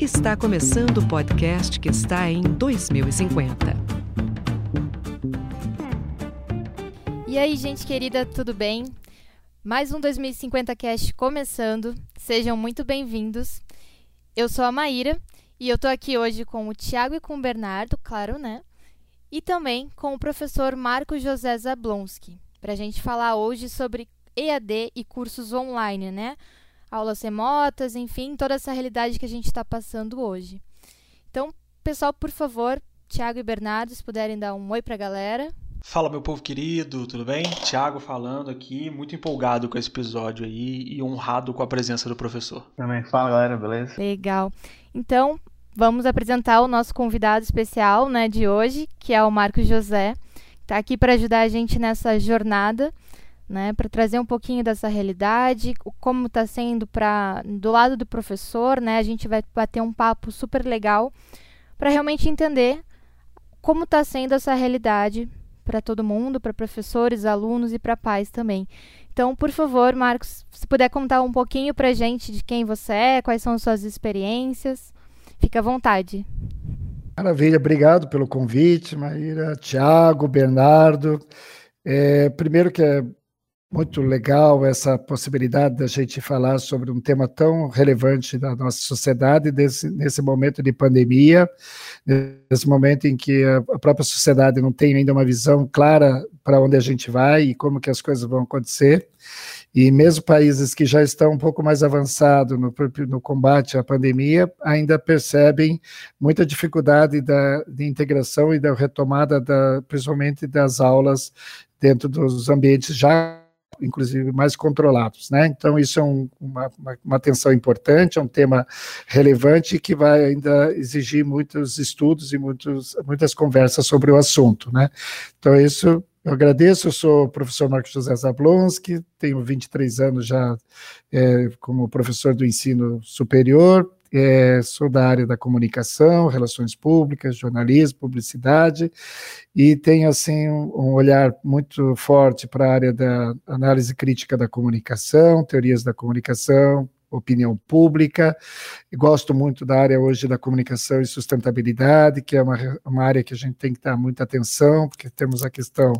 Está começando o podcast que está em 2050. E aí, gente querida, tudo bem? Mais um 2050 Cast começando. Sejam muito bem-vindos. Eu sou a Maíra e eu tô aqui hoje com o Tiago e com o Bernardo, claro, né? E também com o professor Marco José Zablonski, para a gente falar hoje sobre EAD e cursos online, né? Aulas remotas, enfim, toda essa realidade que a gente está passando hoje. Então, pessoal, por favor, Tiago e Bernardo, se puderem dar um oi para a galera. Fala, meu povo querido, tudo bem? Tiago falando aqui, muito empolgado com esse episódio aí e honrado com a presença do professor. Também. Fala, galera, beleza? Legal. Então, vamos apresentar o nosso convidado especial né, de hoje, que é o Marcos José. Está aqui para ajudar a gente nessa jornada né, para trazer um pouquinho dessa realidade, como está sendo para do lado do professor, né, a gente vai bater um papo super legal para realmente entender como está sendo essa realidade para todo mundo, para professores, alunos e para pais também. Então, por favor, Marcos, se puder contar um pouquinho para gente de quem você é, quais são as suas experiências, fica à vontade. Maravilha, obrigado pelo convite, Maíra, Tiago, Bernardo. É, primeiro que é muito legal essa possibilidade da gente falar sobre um tema tão relevante da nossa sociedade desse, nesse momento de pandemia, nesse momento em que a própria sociedade não tem ainda uma visão clara para onde a gente vai e como que as coisas vão acontecer. E mesmo países que já estão um pouco mais avançados no, no combate à pandemia ainda percebem muita dificuldade da, de integração e da retomada, da, principalmente das aulas dentro dos ambientes já inclusive mais controlados, né? Então isso é um, uma, uma atenção importante, é um tema relevante que vai ainda exigir muitos estudos e muitos, muitas conversas sobre o assunto, né? Então isso eu agradeço, eu sou o professor Marcos José Zablonski, tenho 23 anos já é, como professor do ensino superior, é, sou da área da comunicação, relações públicas, jornalismo, publicidade, e tenho assim um, um olhar muito forte para a área da análise crítica da comunicação, teorias da comunicação, opinião pública. Gosto muito da área hoje da comunicação e sustentabilidade, que é uma, uma área que a gente tem que dar muita atenção, porque temos a questão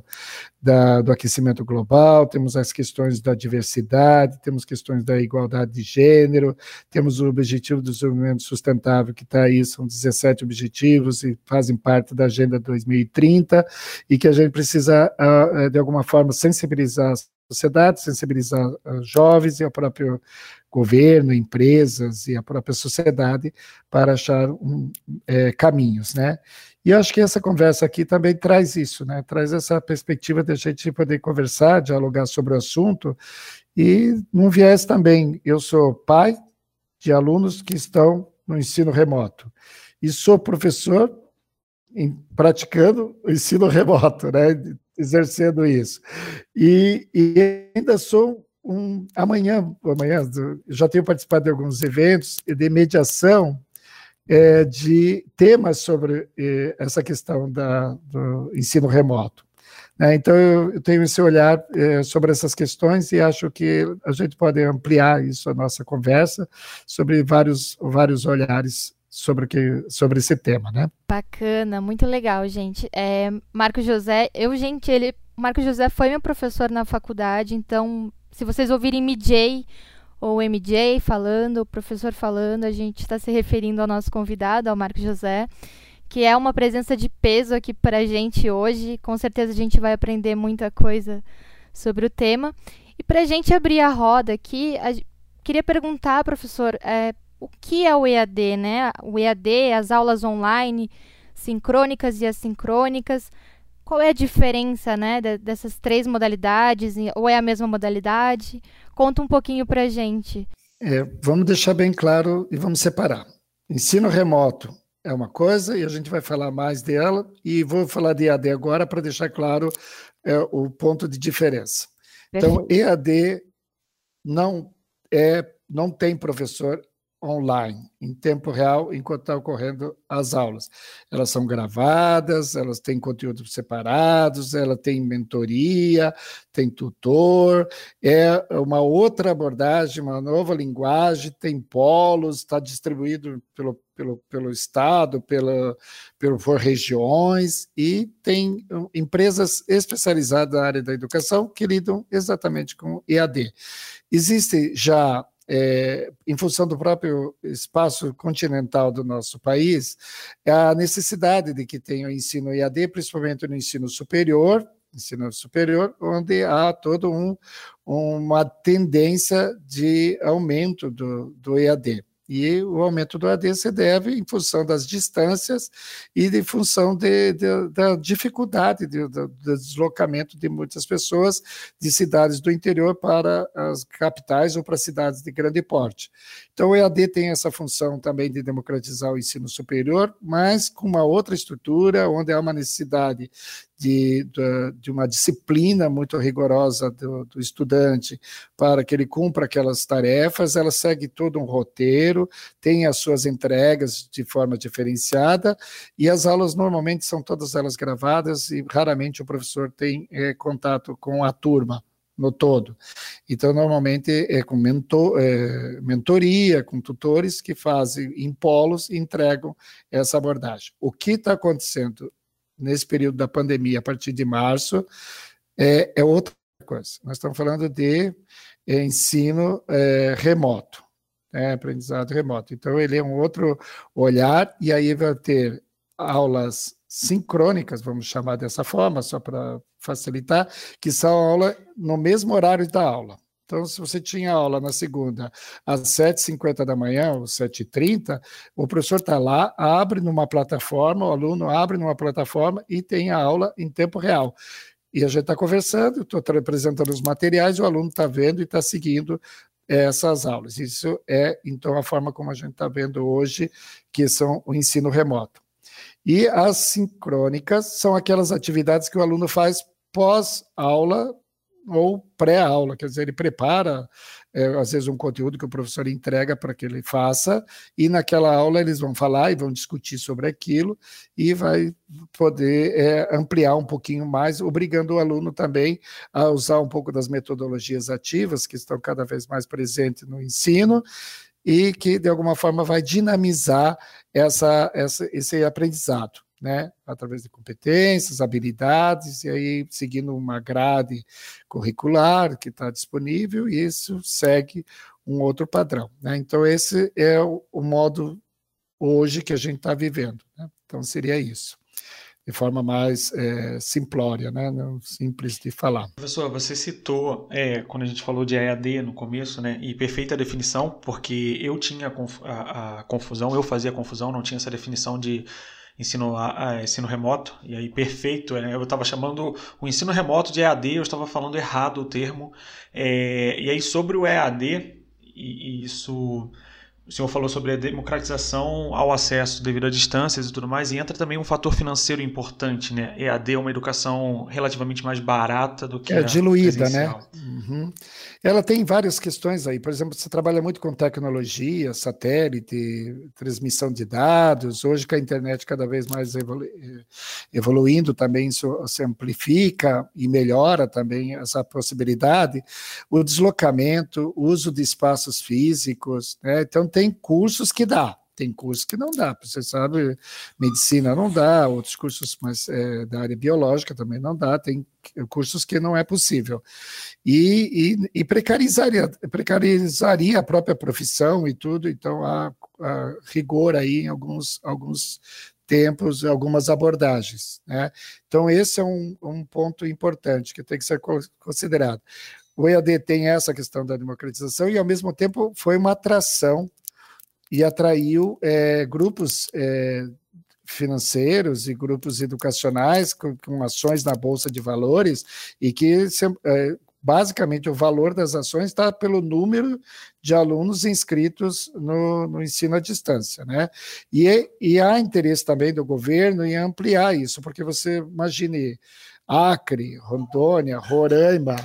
da, do aquecimento global, temos as questões da diversidade, temos questões da igualdade de gênero, temos o Objetivo do Desenvolvimento Sustentável, que está aí, são 17 objetivos e fazem parte da Agenda 2030, e que a gente precisa, ah, de alguma forma, sensibilizar sociedade, sensibilizar jovens e o próprio governo, empresas e a própria sociedade para achar um, é, caminhos, né? E acho que essa conversa aqui também traz isso, né? Traz essa perspectiva de a gente poder conversar, dialogar sobre o assunto e num viés também. Eu sou pai de alunos que estão no ensino remoto e sou professor em, praticando o ensino remoto, né? Exercendo isso. E, e ainda sou um. Amanhã, amanhã, já tenho participado de alguns eventos de mediação é, de temas sobre é, essa questão da, do ensino remoto. Né? Então, eu, eu, tenho esse olhar é, sobre essas questões e acho que a gente pode ampliar isso, a nossa conversa, sobre vários, vários olhares sobre, que, sobre esse tema, né? Bacana, muito legal, gente. É, Marco José, eu, gente, ele. Marco José foi meu professor na faculdade, então, se vocês ouvirem MJ ou MJ falando, o professor falando, a gente está se referindo ao nosso convidado, ao Marco José, que é uma presença de peso aqui para a gente hoje. Com certeza a gente vai aprender muita coisa sobre o tema. E para a gente abrir a roda aqui, a, queria perguntar, professor, é, o que é o EAD, né? O EAD, as aulas online, sincrônicas e assincrônicas. Qual é a diferença, né, dessas três modalidades? Ou é a mesma modalidade? Conta um pouquinho para a gente. É, vamos deixar bem claro e vamos separar. Ensino remoto é uma coisa e a gente vai falar mais dela e vou falar de EAD agora para deixar claro é, o ponto de diferença. Então, Perfeito. Então, EAD não é, não tem professor online, em tempo real, enquanto está ocorrendo as aulas. Elas são gravadas, elas têm conteúdos separados, ela tem mentoria, tem tutor, é uma outra abordagem, uma nova linguagem, tem polos, está distribuído pelo, pelo, pelo estado, pela, pelo, por regiões, e tem empresas especializadas na área da educação que lidam exatamente com EAD. Existe já é, em função do próprio espaço continental do nosso país, a necessidade de que tenha o ensino EAD, principalmente no ensino superior, ensino superior, onde há todo um, uma tendência de aumento do, do EAD. E o aumento do AD se deve em função das distâncias e de função de, de, da dificuldade de, do deslocamento de muitas pessoas de cidades do interior para as capitais ou para cidades de grande porte. Então, o EAD tem essa função também de democratizar o ensino superior, mas com uma outra estrutura, onde há uma necessidade de, de, de uma disciplina muito rigorosa do, do, estudante para que ele cumpra aquelas tarefas, ela segue todo um roteiro, tem as suas entregas de forma diferenciada, e as aulas normalmente são todas elas gravadas e raramente o professor tem é, contato com a turma no todo. Então, normalmente é com mentor, é, mentoria, com tutores que fazem em polos e entregam essa abordagem. O que está acontecendo nesse período da pandemia, a partir de março, é, é outra coisa. Nós estamos falando de é, ensino é, remoto, né, aprendizado remoto. Então, ele é um outro olhar, e aí vai ter aulas sincrônicas, vamos chamar dessa forma, só para facilitar, que são aula no mesmo horário da aula. Então, se você tinha aula na segunda às 7h50 da manhã ou 7h30, o professor está lá, abre numa plataforma, o aluno abre numa plataforma e tem a aula em tempo real. E a gente está conversando, estou apresentando os materiais, o aluno está vendo e está seguindo essas aulas. Isso é, então, a forma como a gente está vendo hoje, que são o ensino remoto. E as sincrônicas são aquelas atividades que o aluno faz pós-aula ou pré-aula, quer dizer, ele prepara, é, às vezes, um conteúdo que o professor entrega para que ele faça, e naquela aula eles vão falar e vão discutir sobre aquilo, e vai poder é, ampliar um pouquinho mais, obrigando o aluno também a usar um pouco das metodologias ativas, que estão cada vez mais presentes no ensino, e que, de alguma forma, vai dinamizar essa, essa, esse aprendizado né, através de competências, habilidades, e aí seguindo uma grade curricular que está disponível, e isso segue um outro padrão. Né? Então, esse é o, o, modo hoje que a gente está vivendo. Né? Então, seria isso. De forma mais é, simplória, né? Simples de falar. Professor, você citou, é, quando a gente falou de EAD no começo, né? E perfeita definição, porque eu tinha a, a confusão, eu fazia confusão, não tinha essa definição de ensino, ensino remoto, e aí perfeito, né? eu estava chamando o ensino remoto de EAD, eu estava falando errado o termo, é, e aí sobre o EAD, e, e isso o senhor falou sobre a democratização ao acesso devido a distâncias e tudo mais, e entra também um fator financeiro importante, né? EAD é uma educação relativamente mais barata do que é, a diluída, né? Uhum. Ela tem várias questões aí. Por exemplo, você trabalha muito com tecnologia, satélite, transmissão de dados. Hoje, com a internet cada vez mais evolu evoluindo, também isso se amplifica e melhora também essa possibilidade. O deslocamento, o uso de espaços físicos, né? Então, tem cursos que dá, tem cursos que não dá. Você sabe, medicina não dá, outros cursos mais é, da área biológica também não dá, tem cursos que não é possível. E, e, e precarizaria, precarizaria a própria profissão e tudo, então há, há rigor aí em alguns, alguns tempos, algumas abordagens. Né? Então, esse é um, um ponto importante que tem que ser considerado. O EAD tem essa questão da democratização e, ao mesmo tempo, foi uma atração e atraiu é, grupos é, financeiros e grupos educacionais com, com, ações na Bolsa de Valores e que é, basicamente o valor das ações está pelo número de alunos inscritos no, no ensino à distância, né? E, e há interesse também do governo em ampliar isso, porque você imagine Acre, Rondônia, Roraima,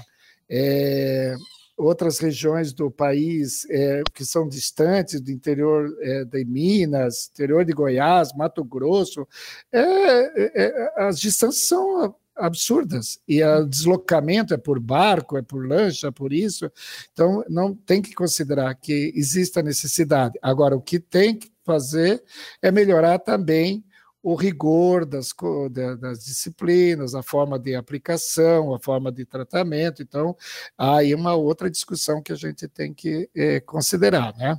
é, outras regiões do país é, que são distantes do interior é, de Minas, interior de Goiás, Mato Grosso, é, é, é as distâncias são absurdas e o deslocamento é por barco, é por lancha, é por isso. Então não tem que considerar que exista necessidade. Agora o que tem que fazer é melhorar também o rigor das, das disciplinas, a forma de aplicação, a forma de tratamento. Então, há aí uma outra discussão que a gente tem que é, considerar, né?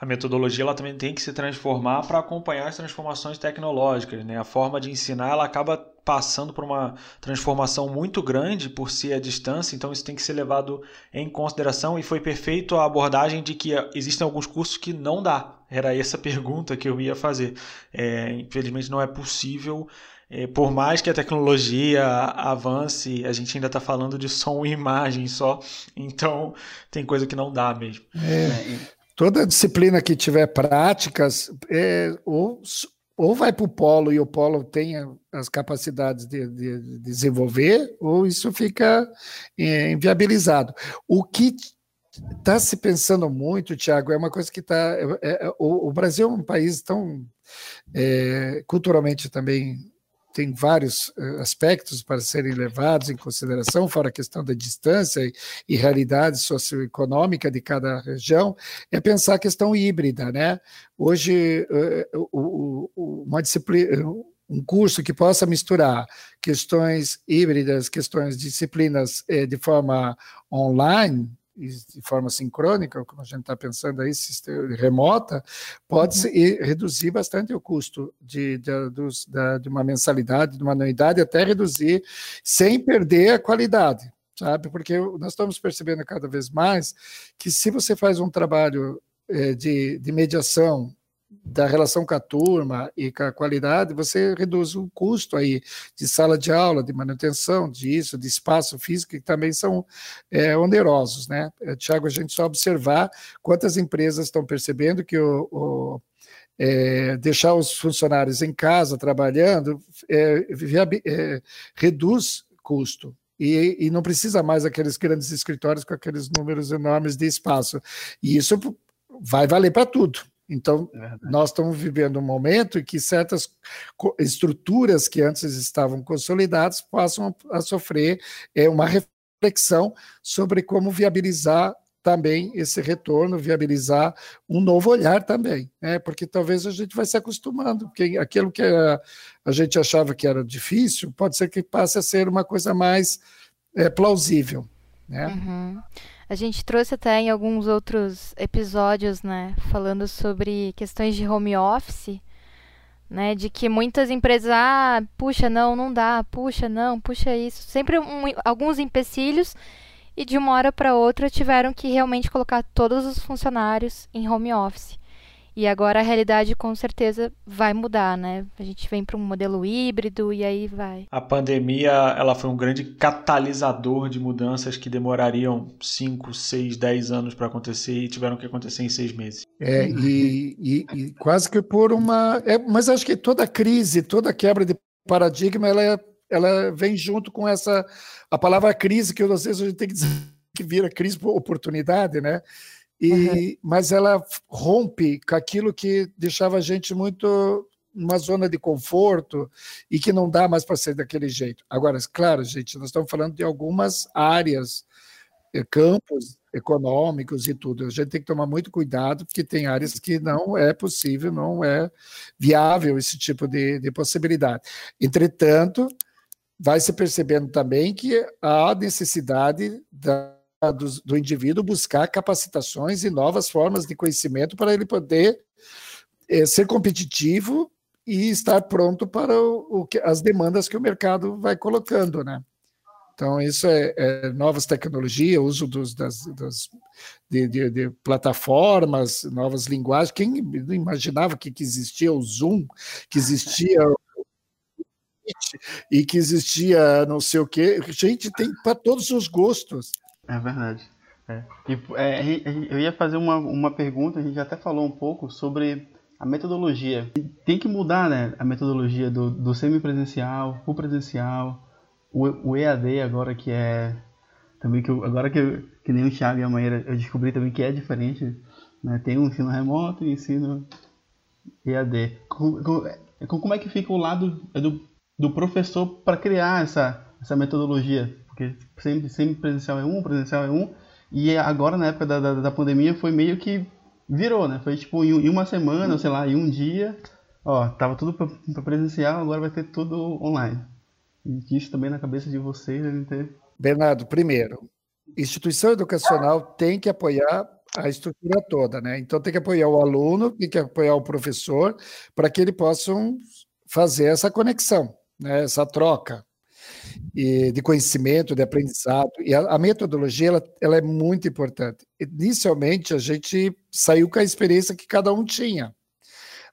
A metodologia ela também tem que se transformar para acompanhar as transformações tecnológicas. Né? A forma de ensinar ela acaba passando por uma transformação muito grande por ser a distância, então isso tem que ser levado em consideração e foi perfeito a abordagem de que existem alguns cursos que não dá. Era essa pergunta que eu ia fazer. É, infelizmente não é possível é, por mais que a tecnologia avance, a gente ainda está falando de som e imagem só, então tem coisa que não dá mesmo. É, toda disciplina que tiver práticas, é, ou, ou vai para o polo e o polo tenha as capacidades de, de, de desenvolver, ou isso fica é, inviabilizado. O que está se pensando muito, Tiago, é uma coisa que está. É, é, o, o, Brasil é um país tão é, culturalmente também tem vários eh, aspectos para serem levados em consideração, fora a questão da distância e, realidade socioeconômica de cada região, é pensar a questão híbrida, né? Hoje, uh, uma disciplina um curso que possa misturar questões híbridas, questões disciplinas eh, de forma online, de forma sincrônica, como a gente está pensando aí, remota, pode uhum. reduzir bastante o custo de, de, dos, da, de uma mensalidade, de uma anuidade, até reduzir, sem perder a qualidade, sabe? Porque nós estamos percebendo cada vez mais que se você faz um trabalho é, de, de mediação da relação com a turma e com a qualidade, você reduz o custo aí de sala de aula, de manutenção disso, de espaço físico, que também são é, onerosos, né? É, Tiago, a gente só observar quantas empresas estão percebendo que o, o é, deixar os funcionários em casa trabalhando é, é, reduz custo, e, e, não precisa mais aqueles grandes escritórios com aqueles números enormes de espaço. E isso vai valer para tudo. Então, é nós estamos vivendo um momento em que certas estruturas que antes estavam consolidadas passam a sofrer é, uma reflexão sobre como viabilizar também esse retorno, viabilizar um novo olhar também, né? porque talvez a gente vai se acostumando, porque aquilo que a, a gente achava que era difícil, pode ser que passe a ser uma coisa mais é, plausível. Né? Uhum. A gente trouxe até em alguns outros episódios, né, falando sobre questões de home office, né, de que muitas empresas, ah, puxa, não, não dá, puxa, não, puxa isso, sempre um, alguns empecilhos e de uma hora para outra tiveram que realmente colocar todos os funcionários em home office. E agora a realidade com certeza vai mudar, né? A gente vem para um modelo híbrido e aí vai. A pandemia, ela foi um grande catalisador de mudanças que demorariam 5, 6, 10 anos para acontecer e tiveram que acontecer em seis meses. É, e, e, e quase que por uma. É, mas acho que toda crise, toda quebra de paradigma, ela, é, ela vem junto com essa. A palavra crise, que às vezes a gente tem que dizer que vira crise por oportunidade, né? E, uhum. Mas ela rompe com aquilo que deixava a gente muito numa zona de conforto e que não dá mais para ser daquele jeito. Agora, claro, gente, nós estamos falando de algumas áreas, eh, campos econômicos e tudo. A gente tem que tomar muito cuidado, porque tem áreas que não é possível, não é viável esse tipo de, de possibilidade. Entretanto, vai se percebendo também que há necessidade da do, do indivíduo buscar capacitações e novas formas de conhecimento para ele poder é, ser competitivo e estar pronto para o, o as demandas que o mercado vai colocando, né? Então, isso é, é novas tecnologias, uso dos, das, das de, de, de, plataformas, novas linguagens. Quem imaginava que, que existia o Zoom, que existia e que existia não sei o quê. Gente, tem para todos os gostos. É verdade. É. E, é, eu ia fazer uma, uma pergunta, a gente até falou um pouco sobre a metodologia. Tem que mudar né, a metodologia do, do semipresencial, o presencial, o, o EAD agora que é também que eu, agora que, eu, que nem o Thiago e a Maíra, eu descobri também que é diferente. Né? Tem um ensino remoto e ensino EAD. Com, com, como é que fica o lado do, do professor para criar essa, essa metodologia? Porque sempre, sempre presencial é um, presencial é um, e agora na época da, da, da pandemia foi meio que virou, né? Foi tipo em, uma semana, sei lá, em um dia, ó, tava tudo para presencial, agora vai ter tudo online. E isso também na cabeça de vocês devem ter. Bernardo, primeiro, instituição educacional tem que apoiar a estrutura toda, né? Então tem que apoiar o aluno, tem que apoiar o professor, para que eles possam fazer essa conexão, né? essa troca e de conhecimento, de aprendizado. E a, a metodologia ela, ela, é muito importante. Inicialmente, a gente saiu com a experiência que cada um tinha.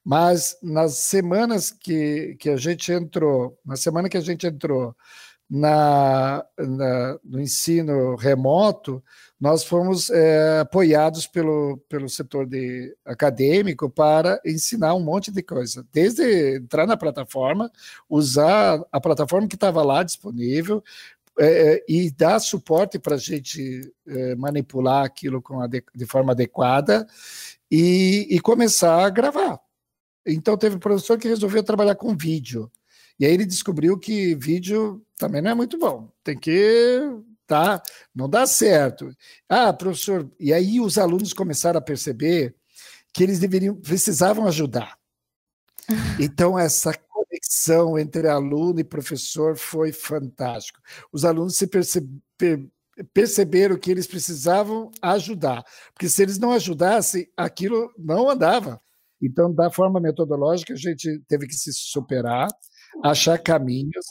Mas nas semanas que, que a gente entrou, na semana que a gente entrou na, na no ensino remoto, nós fomos é, apoiados pelo, pelo setor de, acadêmico para ensinar um monte de coisa, desde entrar na plataforma, usar a plataforma que estava lá disponível, é, e dar suporte para a gente é, manipular aquilo com de, de forma adequada e, e, começar a gravar. Então, teve um professor que resolveu trabalhar com vídeo. E aí ele descobriu que vídeo também não é muito bom. Tem que tá? Não dá certo. Ah, professor, e aí os alunos começaram a perceber que eles deveriam precisavam ajudar. Então essa conexão entre aluno e professor foi fantástico. Os alunos se perceberam que eles precisavam ajudar, porque se eles não ajudassem, aquilo não andava. Então, da forma metodológica, a gente teve que se superar, achar caminhos,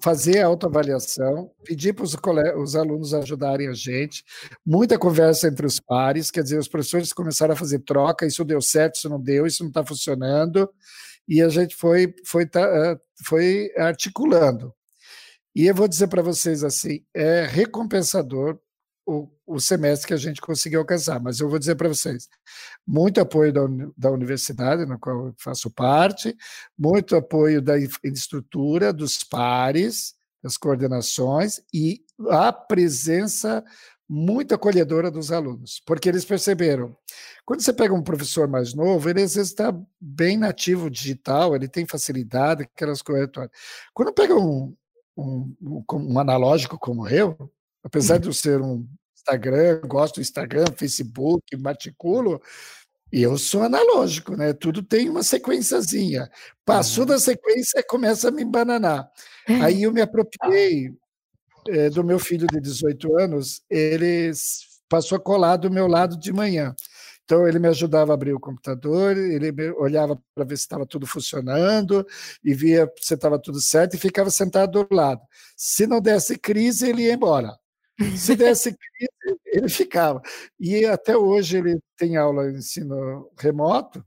fazer a autoavaliação, pedir para os, os alunos ajudarem a gente, muita conversa entre os pares, quer dizer, os professores começaram a fazer troca, isso deu certo, isso não deu, isso não está funcionando, e a gente foi, foi, foi articulando. E eu vou dizer para vocês assim, é recompensador o, o semestre que a gente conseguiu alcançar. Mas eu vou dizer para vocês: muito apoio da, da universidade, na qual eu faço parte, muito apoio da estrutura, dos pares, das coordenações e a presença muito acolhedora dos alunos, porque eles perceberam. Quando você pega um professor mais novo, ele às vezes está bem nativo digital, ele tem facilidade, aquelas coisas. Quando pega um, um, um, um analógico como eu, apesar de eu ser um Instagram, gosto do Instagram, Facebook, maticulo, eu sou analógico, né? Tudo tem uma sequenciazinha. Passou uhum. da sequência, começa a me embananar. Aí eu me apropriei é, do meu filho de 18 anos, ele passou a colar do meu lado de manhã. Então, ele me ajudava a abrir o computador, ele olhava para ver se estava tudo funcionando e via se estava tudo certo e ficava sentado do lado. Se não desse crise, ele ia embora. Se desse crise, ele ficava. E até hoje ele tem aula de ensino remoto,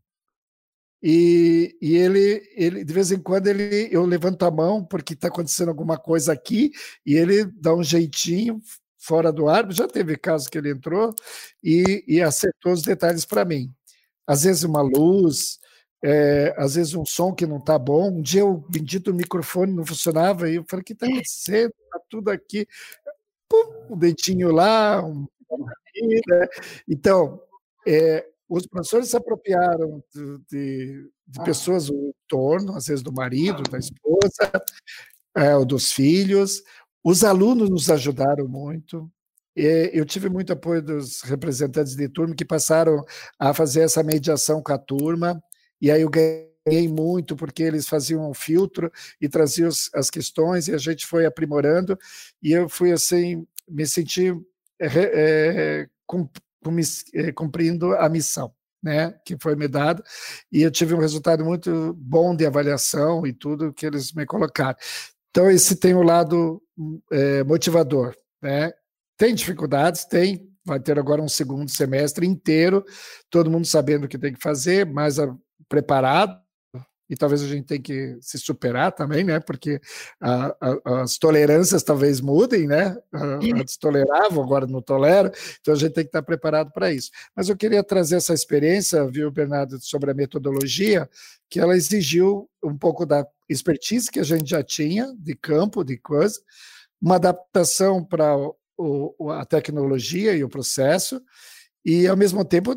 e, e ele, ele, de vez em quando, ele, eu levanto a mão porque está acontecendo alguma coisa aqui, e ele dá um jeitinho fora do ar. Já teve caso que ele entrou e, e acertou os detalhes para mim. Às vezes, uma luz, é, às vezes um som que não está bom. Um dia o bendito microfone não funcionava e eu falei: o que está acontecendo? Está tudo aqui pum, um dedinho lá, um... Né? Então, é, os professores se apropriaram de, de, de pessoas do entorno, às vezes do marido, da esposa, é, ou dos filhos. Os alunos nos ajudaram muito. Eu tive muito apoio dos representantes de turma que passaram a fazer essa mediação com a turma, e aí eu ganhei muito porque eles faziam um filtro e traziam as questões e a gente foi aprimorando, e eu fui assim me senti é, é, cumprindo a missão. Né, que foi me dada, e eu tive um resultado muito bom de avaliação e tudo que eles me colocaram. Então, esse tem o um lado é, motivador. Né? Tem dificuldades? Tem. Vai ter agora um segundo semestre inteiro, todo mundo sabendo o que tem que fazer, mais preparado, e talvez a gente tenha que se superar também, né? Porque a, a, as tolerâncias talvez mudem, né? Antes toleravam, agora não toleram, então a gente tem que estar preparado para isso. Mas eu queria trazer essa experiência, viu, Bernardo, sobre a metodologia, que ela exigiu um pouco da expertise que a gente já tinha de campo, de coisa, uma adaptação para a tecnologia e o processo, e ao mesmo tempo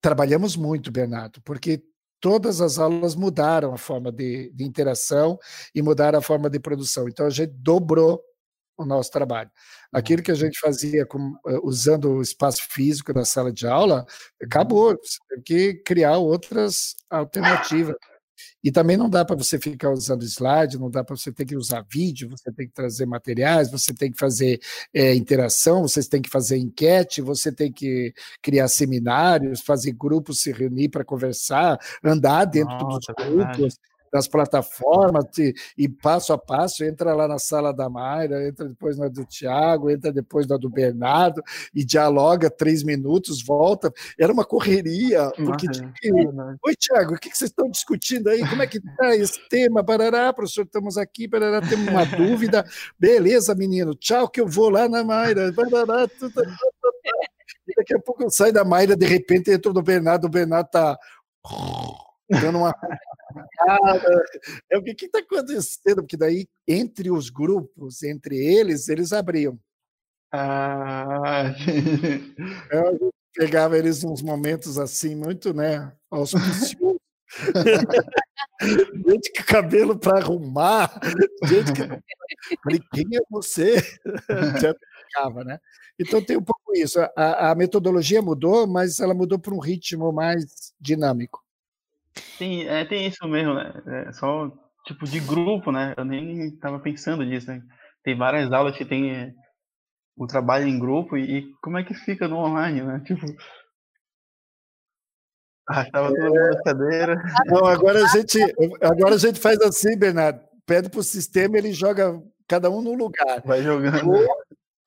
trabalhamos muito, Bernardo, porque todas as aulas mudaram a forma de, de interação e mudaram a forma de produção. Então a gente dobrou o nosso trabalho. Aquilo que a gente fazia com, eh, usando o espaço físico da sala de aula, acabou. Você tem que criar outras alternativas. E também não dá para você ficar usando slide, não dá para você ter que usar vídeo, você tem que trazer materiais, você tem que fazer é, interação, vocês têm que fazer enquete, você tem que criar seminários, fazer grupos se reunir para conversar, andar dentro Nossa, dos é grupos das plataformas e, e, passo a passo, entra lá na sala da Mayra, entra depois na do Tiago, entra depois na do Bernardo e dialoga três minutos, volta. Era uma correria, porque Oi, Tiago, o que, vocês estão discutindo aí? Como é que está esse tema? Barará, professor, estamos aqui, barará, temos uma dúvida. Beleza, menino, tchau, que eu vou lá na Mayra. Barará, tudo, tudo, tudo. E daqui a pouco eu saio da Mayra, de repente entro no Bernardo, o Bernardo está dando uma. É o que está acontecendo, porque daí, entre os grupos, entre eles, eles abriam. Ah. Eu pegava eles uns momentos assim, muito, né, auspiciosos. gente com cabelo para arrumar, gente que... Falei, quem é você? Já ficava, né? Então tem um pouco isso. A, a metodologia mudou, mas ela mudou para um ritmo mais dinâmico. Tem, é, tem isso mesmo, né? É só tipo de grupo, né? Eu nem estava pensando nisso, né? Tem várias aulas que tem é, o trabalho em grupo e, e, como é que fica no online, né? Tipo. Ah, tava todo mundo na cadeira. Não, agora a gente, agora a gente faz assim, Bernardo. Pede para o sistema, ele joga cada um no lugar. Vai jogando. Ou,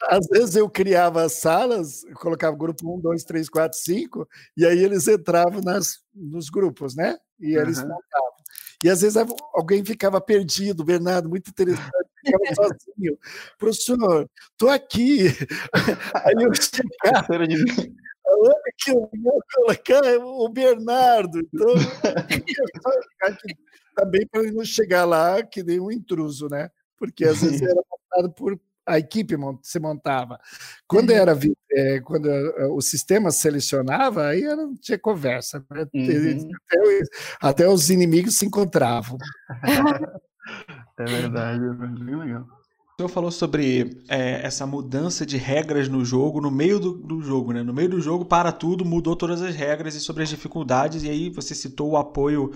às vezes eu criava salas, colocava grupo 1, 2, 3, 4, 5, e aí eles entravam nas, nos grupos, né? E eles uhum. montavam. E às vezes alguém ficava perdido, Bernardo, muito interessante, ficava sozinho. Professor, estou aqui. Aí eu chegava. Olha que eu vou colocar o Bernardo. Então, também para não chegar lá que nem um intruso, né? Porque às vezes era montado por a equipe se montava. Quando uhum. era é, quando eh, o sistema selecionava, aí não tinha conversa. Né? Uhum. Até, até, os inimigos se encontravam. é verdade, é bem legal. O senhor falou sobre é, essa mudança de regras no jogo, no meio do, do, jogo, né? No meio do jogo, para tudo, mudou todas as regras e sobre as dificuldades, e aí você citou o apoio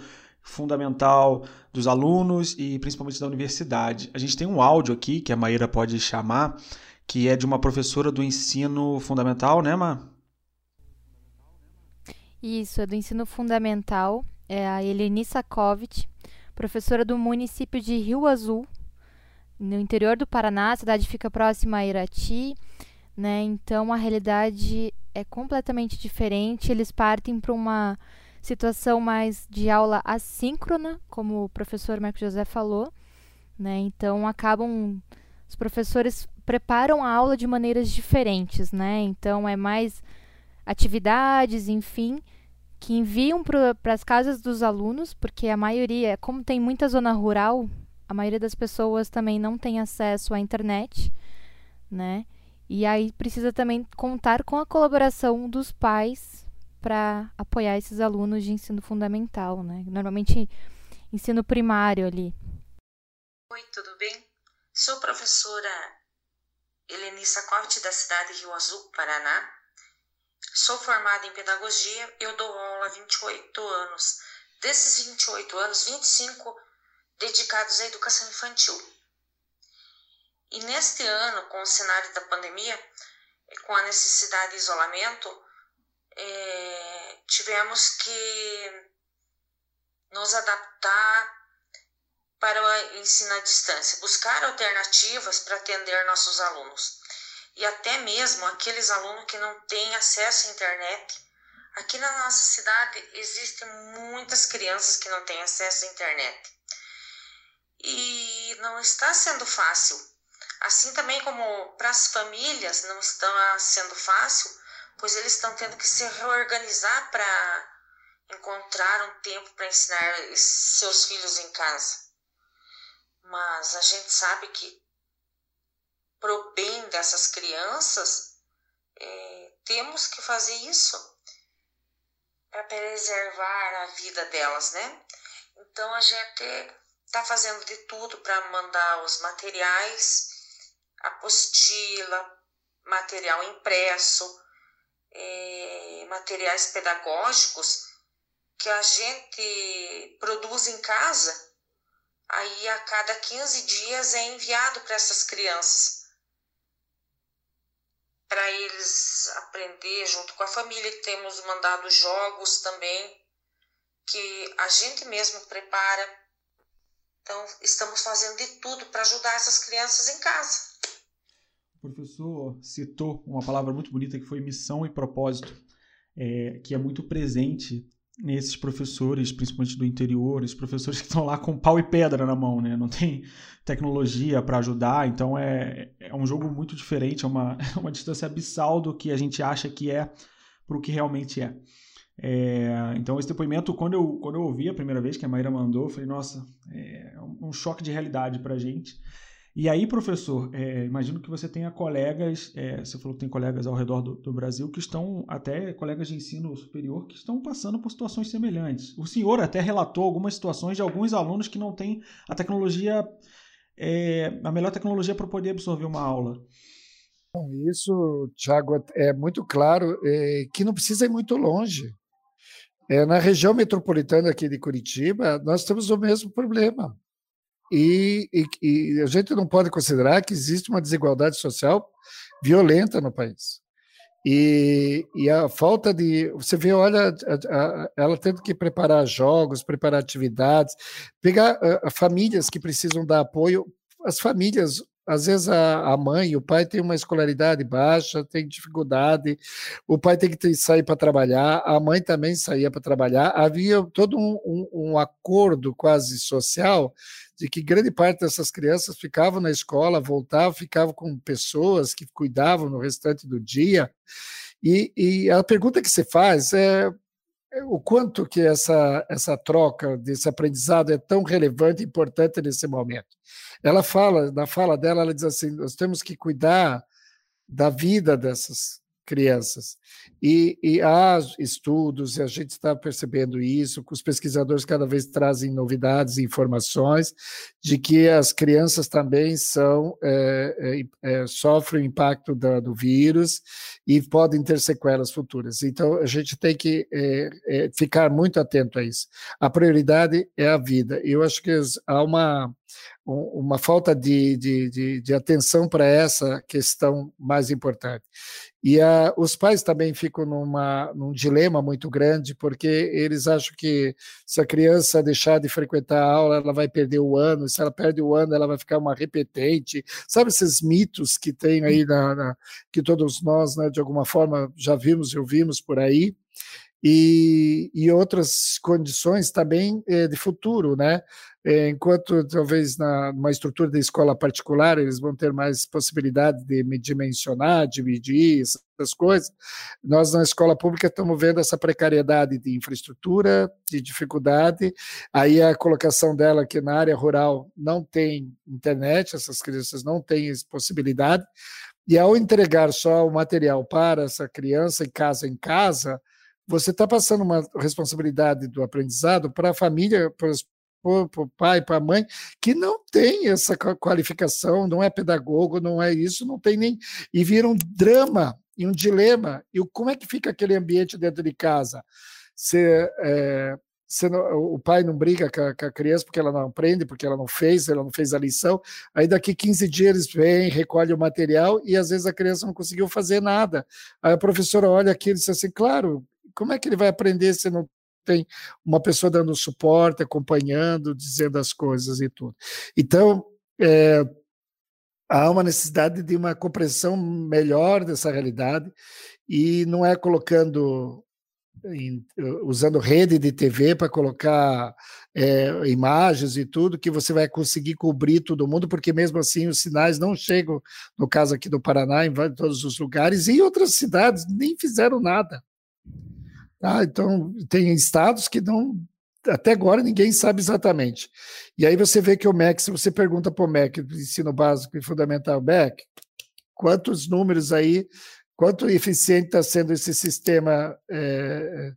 fundamental dos alunos e principalmente da universidade. A gente tem um áudio aqui que a Maíra pode chamar, que é de uma professora do ensino fundamental, né, Ma? Isso, é do ensino fundamental, é a Eleni Sakovic, professora do município de Rio Azul, no interior do Paraná, a cidade fica próxima a Irati, né? Então a realidade é completamente diferente. Eles partem para uma situação mais de aula assíncrona, como o professor Marco José falou, né? Então acabam os professores preparam a aula de maneiras diferentes, né? Então é mais atividades, enfim, que enviam para as casas dos alunos, porque a maioria, como tem muita zona rural, a maioria das pessoas também não tem acesso à internet, né? E aí precisa também contar com a colaboração dos pais para apoiar esses alunos de ensino fundamental, né? Normalmente ensino primário ali. Oi, tudo bem? Sou professora Eleni Sacote, da cidade de Rio Azul, Paraná. Sou formada em pedagogia, eu dou aula há 28 anos. Desses 28 anos, 25 dedicados à educação infantil. E neste ano, com o cenário da pandemia, com a necessidade de isolamento, é, tivemos que nos adaptar para o ensino à distância, buscar alternativas para atender nossos alunos. E até mesmo aqueles alunos que não têm acesso à internet. Aqui na nossa cidade existem muitas crianças que não têm acesso à internet. E não está sendo fácil. Assim também como para as famílias não está sendo fácil pois eles estão tendo que se reorganizar para encontrar um tempo para ensinar seus filhos em casa. Mas a gente sabe que pro bem dessas crianças, é, temos que fazer isso para preservar a vida delas, né? Então a gente está fazendo de tudo para mandar os materiais, apostila, material impresso, é, materiais pedagógicos que a gente produz em casa, aí a cada 15 dias é enviado para essas crianças. Para eles aprender junto com a família, temos mandado jogos também, que a gente mesmo prepara. Então, estamos fazendo de tudo para ajudar essas crianças em casa. O professor citou uma palavra muito bonita que foi missão e propósito, é, que é muito presente nesses professores, principalmente do interior, esses professores que estão lá com pau e pedra na mão, né? Não tem tecnologia para ajudar, então é, é um jogo muito diferente, é uma, é uma distância abissal do que a gente acha que é para o que realmente é. é. Então, esse depoimento, quando eu, quando eu ouvi a primeira vez que a Maíra mandou, eu falei, nossa, é um choque de realidade para a gente. E aí, professor, é, imagino que você tenha colegas, é, você falou que tem colegas ao redor do, do, Brasil que estão, até colegas de ensino superior, que estão passando por situações semelhantes. O senhor até relatou algumas situações de alguns alunos que não têm a tecnologia, é, a melhor tecnologia para poder absorver uma aula. Bom, isso, Tiago, é muito claro é, que não precisa ir muito longe. É, na região metropolitana aqui de Curitiba, nós temos o mesmo problema. E, e, e, a gente não pode considerar que existe uma desigualdade social violenta no país. E, e a falta de. Você vê, olha, a, a, ela tendo que preparar jogos, preparar atividades, pegar a, famílias que precisam dar apoio. As famílias às vezes a, mãe, o pai tem uma escolaridade baixa, tem dificuldade, o pai tem que ter, sair para trabalhar, a mãe também saía para trabalhar. Havia todo um, um, um acordo quase social de que grande parte dessas crianças ficavam na escola, voltavam, ficavam com pessoas que cuidavam no restante do dia. E, e a pergunta que se faz é, é o quanto que essa, essa troca, desse aprendizado é tão relevante e importante nesse momento. Ela fala, na fala dela, ela diz assim: nós temos que cuidar da vida dessas crianças. E, e, há estudos, e a gente está percebendo isso, que os pesquisadores cada vez trazem novidades e informações de que as crianças também são é, é, sofrem o impacto da, do vírus e podem ter sequelas futuras. Então, a gente tem que é, ficar muito atento a isso. A prioridade é a vida. Eu acho que há uma uma falta de, de, de, de atenção para essa questão mais importante. E a, os pais também ficam numa, num dilema muito grande, porque eles acham que se a criança deixar de frequentar a aula, ela vai perder o ano, se ela perde o ano, ela vai ficar uma repetente. Sabe esses mitos que tem aí, na, na que todos nós, né, de alguma forma, já vimos e ouvimos por aí? E, e outras condições também é, de futuro, né? É, enquanto talvez na numa estrutura de escola particular eles vão ter mais possibilidade de dimensionar, dividir essas coisas, nós na escola pública estamos vendo essa precariedade de infraestrutura, de dificuldade, aí a colocação dela que na área rural não tem internet, essas crianças não têm possibilidade, e ao entregar só o material para essa criança em casa em casa, você está passando uma responsabilidade do aprendizado para a família, para o pai, para a mãe, que não tem essa qualificação, não é pedagogo, não é isso, não tem nem. E vira um drama e um dilema. E como é que fica aquele ambiente dentro de casa? Você, é, não, o pai não briga com a, com a, criança porque ela não aprende, porque ela não fez, ela não fez a lição. Aí daqui 15 dias eles vêm, recolhem o material e às vezes a criança não conseguiu fazer nada. Aí a professora olha aqui e diz assim: claro, como é que ele vai aprender se não tem uma pessoa dando suporte, acompanhando, dizendo as coisas e tudo? Então, é, há uma necessidade de uma compreensão melhor dessa realidade e não é colocando em, usando rede de TV para colocar é, imagens e tudo, que você vai conseguir cobrir todo mundo, porque mesmo assim os sinais não chegam, no caso aqui do Paraná, em todos os lugares, e outras cidades nem fizeram nada. Tá? Então, tem estados que não. Até agora ninguém sabe exatamente. E aí você vê que o MEC, se você pergunta para o MEC ensino básico e fundamental, MEC, quantos números aí, quanto eficiente está sendo esse sistema é,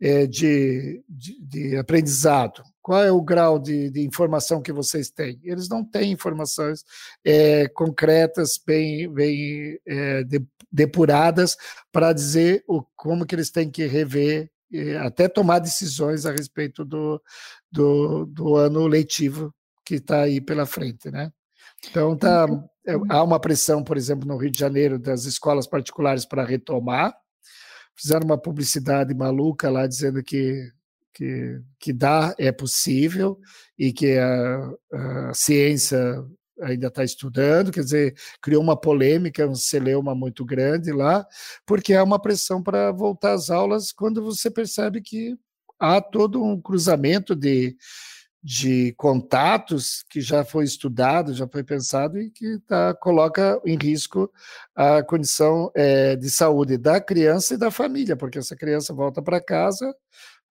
é, de, de, de, aprendizado? Qual é o grau de, de, informação que vocês têm? Eles não têm informações é, concretas, bem, bem é, de, depuradas, para dizer o, como que eles têm que rever, até tomar decisões a respeito do, do, do ano letivo que está aí pela frente, né? Então tá, é, há uma pressão, por exemplo, no Rio de Janeiro das escolas particulares para retomar. Fizeram uma publicidade maluca lá dizendo que que, que dá é possível e que a, a ciência ainda está estudando, quer dizer, criou uma polêmica, um celeuma muito grande lá, porque há uma pressão para voltar às aulas quando você percebe que há todo um cruzamento de, de contatos que já foi estudado, já foi pensado e que tá, coloca em risco a condição é, de saúde da criança e da família, porque essa criança volta para casa,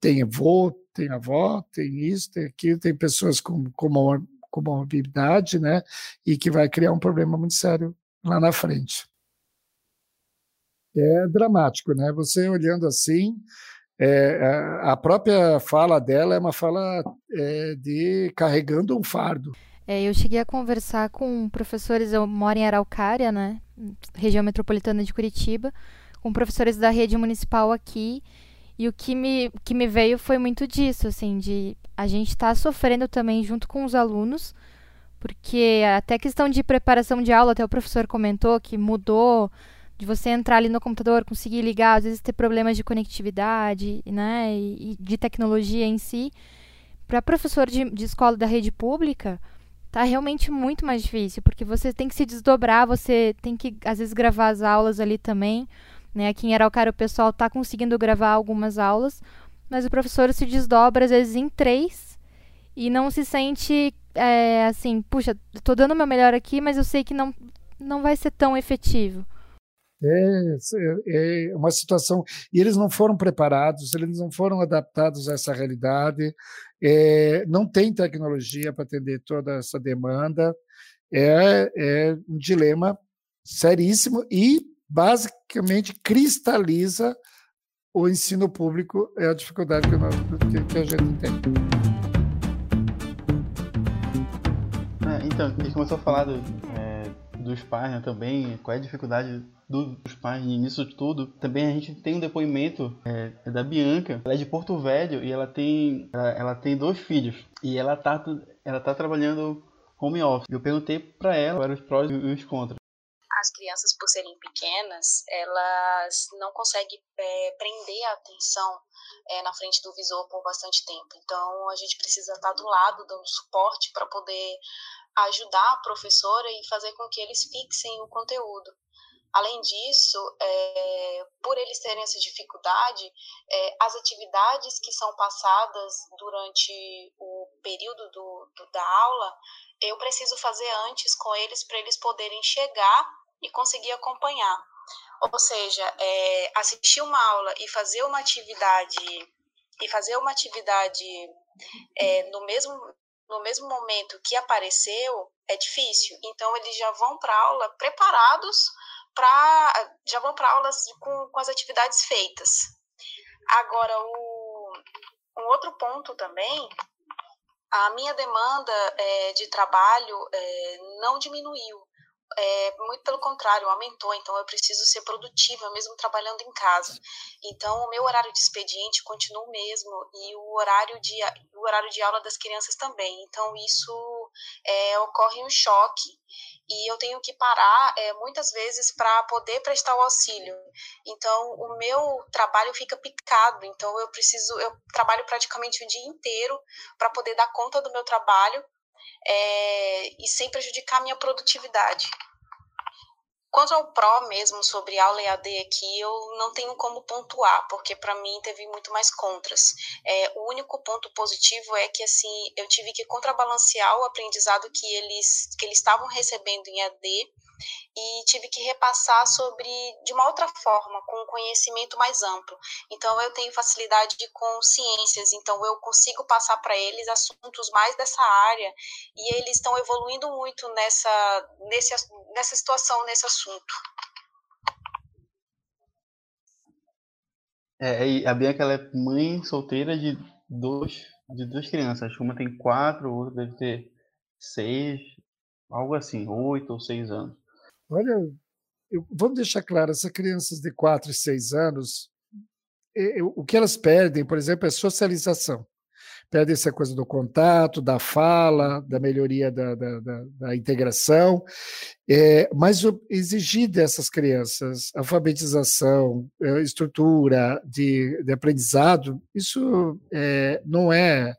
tem avô, tem avó, tem isso, tem aquilo, tem pessoas com, com, com mobilidade, né, e que vai criar um problema muito sério lá na frente. É dramático, né? Você olhando assim, é, a própria fala dela é uma fala é, de carregando um fardo. É, eu cheguei a conversar com professores, eu moro em Araucária, né, região metropolitana de Curitiba, com professores da rede municipal aqui, e o que me, que me veio foi muito disso, assim, de a gente estar tá sofrendo também junto com os alunos, porque até questão de preparação de aula, até o professor comentou que mudou de você entrar ali no computador, conseguir ligar, às vezes ter problemas de conectividade, né, e, e de tecnologia em si. Para professor de, de escola da rede pública, tá realmente muito mais difícil, porque você tem que se desdobrar, você tem que, às vezes, gravar as aulas ali também. Né? Aqui em Araucária o pessoal está conseguindo gravar algumas aulas, mas o professor se desdobra, às vezes, em três e não se sente é, assim, puxa, estou dando o meu melhor aqui, mas eu sei que não, não vai ser tão efetivo. É, é uma situação. E eles não foram preparados, eles não foram adaptados a essa realidade, é, não tem tecnologia para atender toda essa demanda. É, é um dilema seríssimo e, basicamente, cristaliza o ensino público, é a dificuldade que, nós, que, a gente tem. É, então, gente começou a falar do, dos pais né, também, qual é a dificuldade dos pais nisso tudo. Também a gente tem um depoimento é, é, da Bianca, ela é de Porto Velho e ela tem, ela, ela, tem dois filhos e ela tá, ela tá trabalhando home office. Eu perguntei para ela quais eram os prós e os contras. As crianças, por serem pequenas, elas não conseguem é, prender a atenção é, na frente do visor por bastante tempo. Então, a gente precisa estar do lado, dando suporte para poder ajudar a professora e fazer com que eles fixem o conteúdo. Além disso, é, por eles terem essa dificuldade, é, as atividades que são passadas durante o período do, do, da aula, eu preciso fazer antes com eles para eles poderem chegar e conseguir acompanhar. Ou seja, é, assistir uma aula e fazer uma atividade e fazer uma atividade é, no mesmo no mesmo momento que apareceu, é difícil. Então, eles já vão para aula preparados para. já vão para aulas com, com as atividades feitas. Agora, o, um outro ponto também, a minha demanda é, de trabalho é, não diminuiu. É, muito pelo contrário, aumentou, então eu preciso ser produtiva, mesmo trabalhando em casa. Então, o meu horário de expediente continua o mesmo e o horário de, o horário de aula das crianças também. Então, isso é, ocorre um choque e eu tenho que parar é, muitas vezes para poder prestar o auxílio. Então, o meu trabalho fica picado. Então, eu preciso, eu trabalho praticamente o dia inteiro para poder dar conta do meu trabalho é, e sem prejudicar a minha produtividade. Quanto ao pró mesmo sobre aula EAD aqui, eu não tenho como pontuar, porque para mim teve muito mais contras. É, o único ponto positivo é que assim eu tive que contrabalancear o aprendizado que eles que eles estavam recebendo em EAD e tive que repassar sobre de uma outra forma, com um conhecimento mais amplo. Então eu tenho facilidade com ciências, então eu consigo passar para eles assuntos mais dessa área e eles estão evoluindo muito nessa nesse, nessa situação, nesse assunto. É, a Bianca ela é mãe solteira de dois, de duas crianças. Uma tem quatro, outra deve ter seis, algo assim, oito ou seis anos. Olha, eu, vamos deixar claro, essas crianças de quatro e seis anos, eu, o que elas perdem, por exemplo, é socialização. Perde essa coisa do contato, da fala, da melhoria da, da, da, da integração, é, mas exigir dessas crianças alfabetização, é, estrutura de, de aprendizado, isso é, não é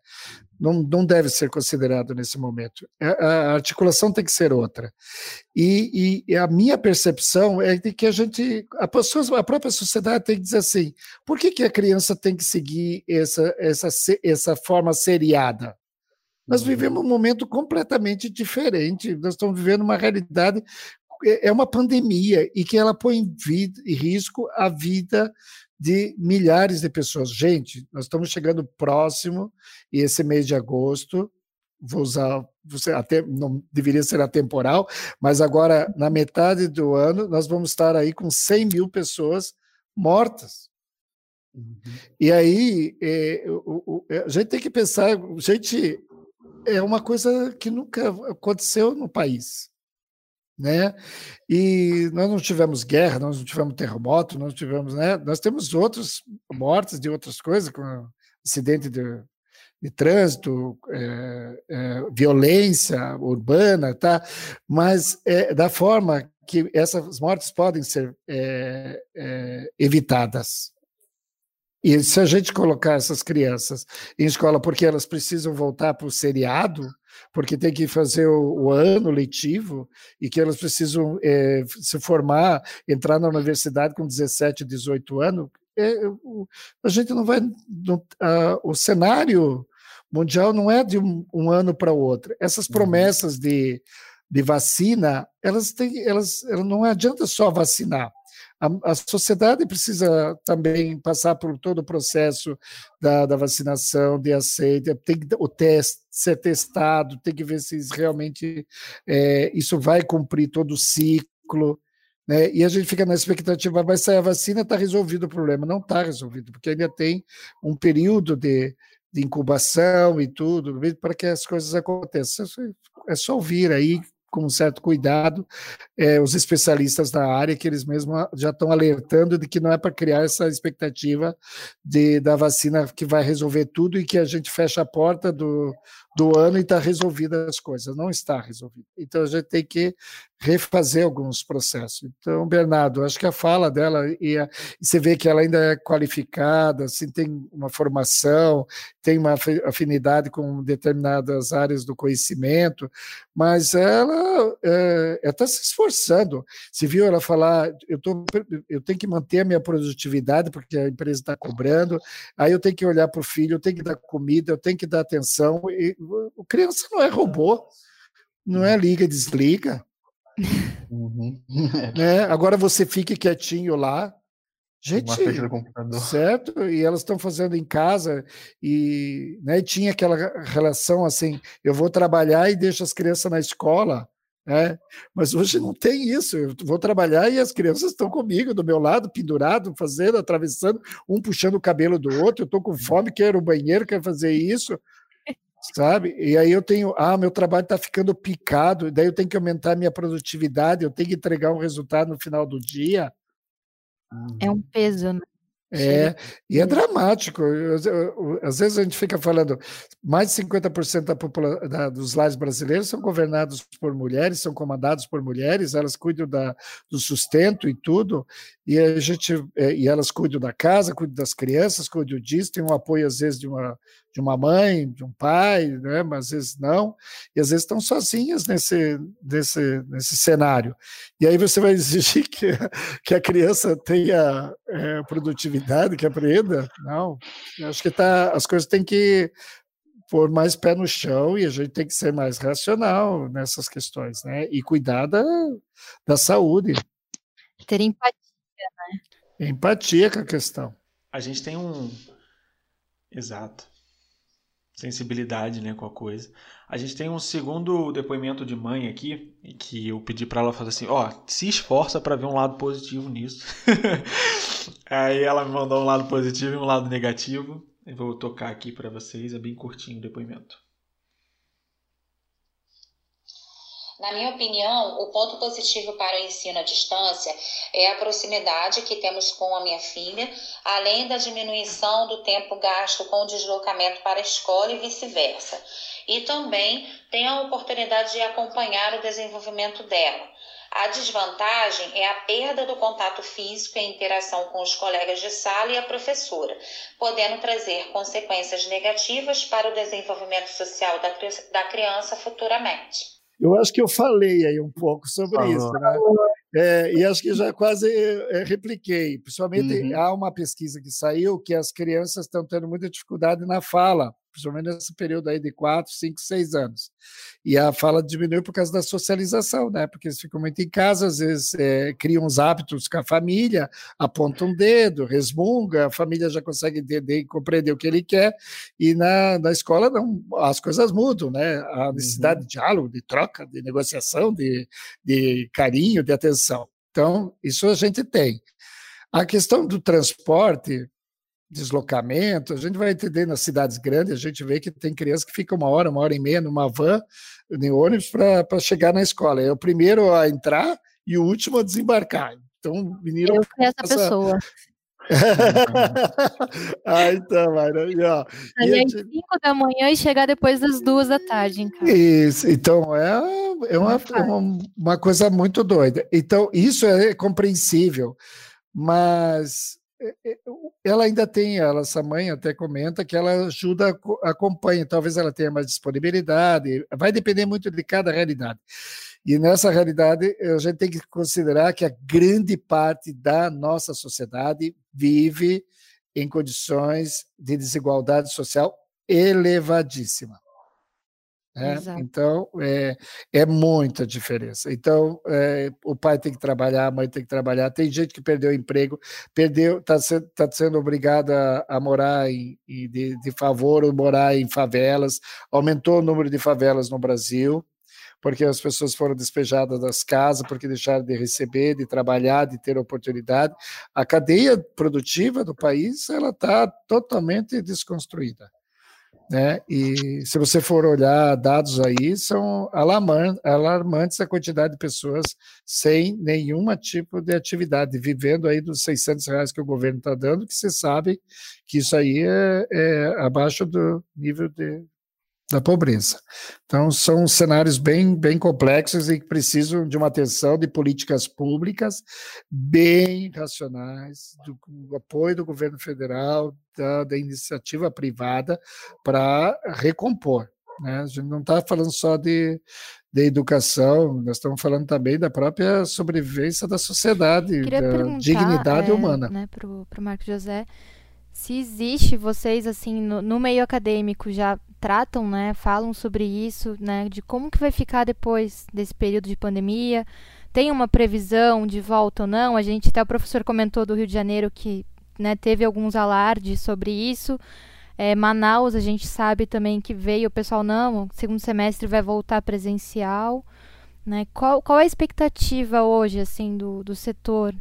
não, não deve ser considerado nesse momento. A, a articulação tem que ser outra. E, e, a minha percepção é de que a gente, a, pessoa, a própria sociedade tem que dizer assim: por que, que a criança tem que seguir essa, essa, essa forma seriada? Nós uhum. vivemos um momento completamente diferente, nós estamos vivendo uma realidade é, é uma pandemia e que ela põe em, vida, em risco a vida de milhares de pessoas. Gente, nós estamos chegando próximo, e esse mês de agosto, vou usar, você até não deveria ser atemporal, mas agora, na metade do ano, nós vamos estar aí com 100 mil pessoas mortas. Uhum. E aí, é, o, o, é, a gente tem que pensar, gente, é uma coisa que nunca aconteceu no país né? E nós não tivemos guerra, nós não tivemos terremoto, nós tivemos, né? Nós temos outros mortes de outras coisas, como acidente de, de trânsito, é, é, violência urbana, tá? Mas é, da forma que essas mortes podem ser é, é, evitadas. E se a gente colocar essas crianças em escola porque elas precisam voltar para o seriado, porque tem que fazer o, o ano letivo e que elas precisam é, se formar, entrar na universidade com 17, 18 anos, é, a gente não vai. Não, a, o cenário mundial não é de um, um ano para o outro. Essas uhum. promessas de, de vacina, elas têm, elas, elas não adianta só vacinar. A, a, sociedade precisa também passar por todo o processo da, da vacinação, de aceite, tem que, o teste ser testado, tem que ver se realmente é, isso vai cumprir todo o ciclo. Né? E a gente fica na expectativa, vai sair a vacina, está resolvido o problema. Não está resolvido, porque ainda tem um período de, de incubação e tudo, para que as coisas aconteçam. É só ouvir aí com um certo cuidado é, os especialistas da área, que eles mesmos já estão alertando de que não é para criar essa expectativa de, da vacina que vai resolver tudo e que a gente fecha a porta do, do ano e está resolvida as coisas. Não está resolvido. Então a gente tem que refazer alguns processos. Então, Bernardo, acho que a fala dela, e, a, e, você vê que ela ainda é qualificada, assim, tem uma formação, tem uma afinidade com determinadas áreas do conhecimento, mas ela é, está se esforçando. Se viu ela falar, eu, tô, eu tenho que manter a minha produtividade, porque a empresa está cobrando, aí eu tenho que olhar para o filho, eu tenho que dar comida, eu tenho que dar atenção, e o criança não é robô, não é liga e desliga. Uhum. né? Agora você fique quietinho lá. Gente, certo? E elas estão fazendo em casa e né, tinha aquela relação assim: eu vou trabalhar e deixo as crianças na escola. Né? Mas hoje não tem isso. Eu vou trabalhar e as crianças estão comigo, do meu lado, pendurado, fazendo, atravessando, um puxando o cabelo do outro. Eu estou com fome, quero o banheiro, quero fazer isso sabe? E aí eu tenho, ah, meu trabalho está ficando picado, daí eu tenho que aumentar minha produtividade, eu tenho que entregar um resultado no final do dia. É um peso, né? É, e é dramático. Às vezes a gente fica falando, mais de 50% da população, da, dos lares brasileiros são governados por mulheres, são comandados por mulheres, elas cuidam da, do sustento e tudo, e a gente é, e elas cuidam da casa, cuidam das crianças, cuidam disso, tem um apoio às vezes de uma de uma mãe, de um pai, né, mas às vezes não, e às vezes estão sozinhas nesse, nesse, nesse cenário. E aí você vai exigir que, que a criança tenha é, produtividade, que aprenda? Não. Acho que tá, as coisas têm que pôr mais pé no chão e a gente tem que ser mais racional nessas questões, né? E cuidar da, da saúde. Ter empatia, né? Empatia com a questão. A gente tem um. Exato. Sensibilidade, né, com a coisa. A gente tem um segundo depoimento de mãe aqui, que eu pedi para ela fazer assim, ó, se esforça para ver um lado positivo nisso. Aí ela me mandou um lado positivo e um lado negativo. Eu vou tocar aqui para vocês, é bem curtinho o depoimento. Na minha opinião, o ponto positivo para o ensino à distância é a proximidade que temos com a minha filha, além da diminuição do tempo gasto com o deslocamento para a escola e vice-versa. E também tem a oportunidade de acompanhar o desenvolvimento dela. A desvantagem é a perda do contato físico e a interação com os colegas de sala e a professora, podendo trazer consequências negativas para o desenvolvimento social da, da criança futuramente. Eu acho que eu falei aí um pouco sobre Falou. isso, né? É, e acho que já quase é, repliquei. Principalmente uhum. há uma pesquisa que saiu que as crianças estão tendo muita dificuldade na fala principalmente nesse período aí de quatro, cinco, seis anos. E a fala diminui por causa da socialização, né? Porque eles ficam muito em casa, às vezes é, criam uns hábitos com a família, apontam um dedo, resmunga, a família já consegue entender e compreender o que ele quer, e na, na escola não, as coisas mudam, né? A necessidade uhum. de diálogo, de troca, de negociação, de, de carinho, de atenção. Então, isso a gente tem. A questão do transporte, deslocamento, a gente vai entender nas cidades grandes, a gente vê que tem criança que fica uma hora, uma hora e meia numa van, em ônibus, para chegar na escola. É o primeiro a entrar e o último a desembarcar. Então, o menino. Eu fui essa passa... pessoa. ah, então, Mayra. E, ó, e às 5 da manhã e chegar depois das duas da tarde em casa. Isso, então é, é, uma, é uma, uma coisa muito doida. Então, isso é compreensível, mas ela ainda tem, ela, essa mãe até comenta que ela ajuda, acompanha, talvez ela tenha mais disponibilidade, vai depender muito de cada realidade. E nessa realidade, a gente tem que considerar que a grande parte da nossa sociedade vive em condições de desigualdade social elevadíssima. É, então, é, é muita diferença. Então, é, o pai tem que trabalhar, a mãe tem que trabalhar. Tem gente que perdeu o emprego, perdeu, está sendo, tá sendo obrigada a, morar em, de, de favor ou morar em favelas. Aumentou o número de favelas no Brasil, porque as pessoas foram despejadas das casas, porque deixaram de receber, de trabalhar, de ter oportunidade. A cadeia produtiva do país ela está totalmente desconstruída. Né? E se você for olhar dados aí, são alarmantes a quantidade de pessoas sem nenhum tipo de atividade, vivendo aí dos 600 reais que o governo está dando, que você sabe que isso aí é, é abaixo do nível de da pobreza. Então, são cenários bem, bem complexos e que precisam de uma atenção de políticas públicas bem racionais, do, apoio do governo federal, da, da iniciativa privada, para recompor. Né? A gente não está falando só de, de educação, nós estamos falando também da própria sobrevivência da sociedade, da dignidade é, humana. Né, para o Marco José, se existe vocês assim no, no meio acadêmico já tratam, né, falam sobre isso, né, de como que vai ficar depois desse período de pandemia. Tem uma previsão de volta ou não? A gente até o professor comentou do Rio de Janeiro que, né, teve alguns alardes sobre isso. É, Manaus, a gente sabe também que veio o pessoal não, segundo semestre vai voltar presencial, né? Qual, qual é a expectativa hoje assim do, do setor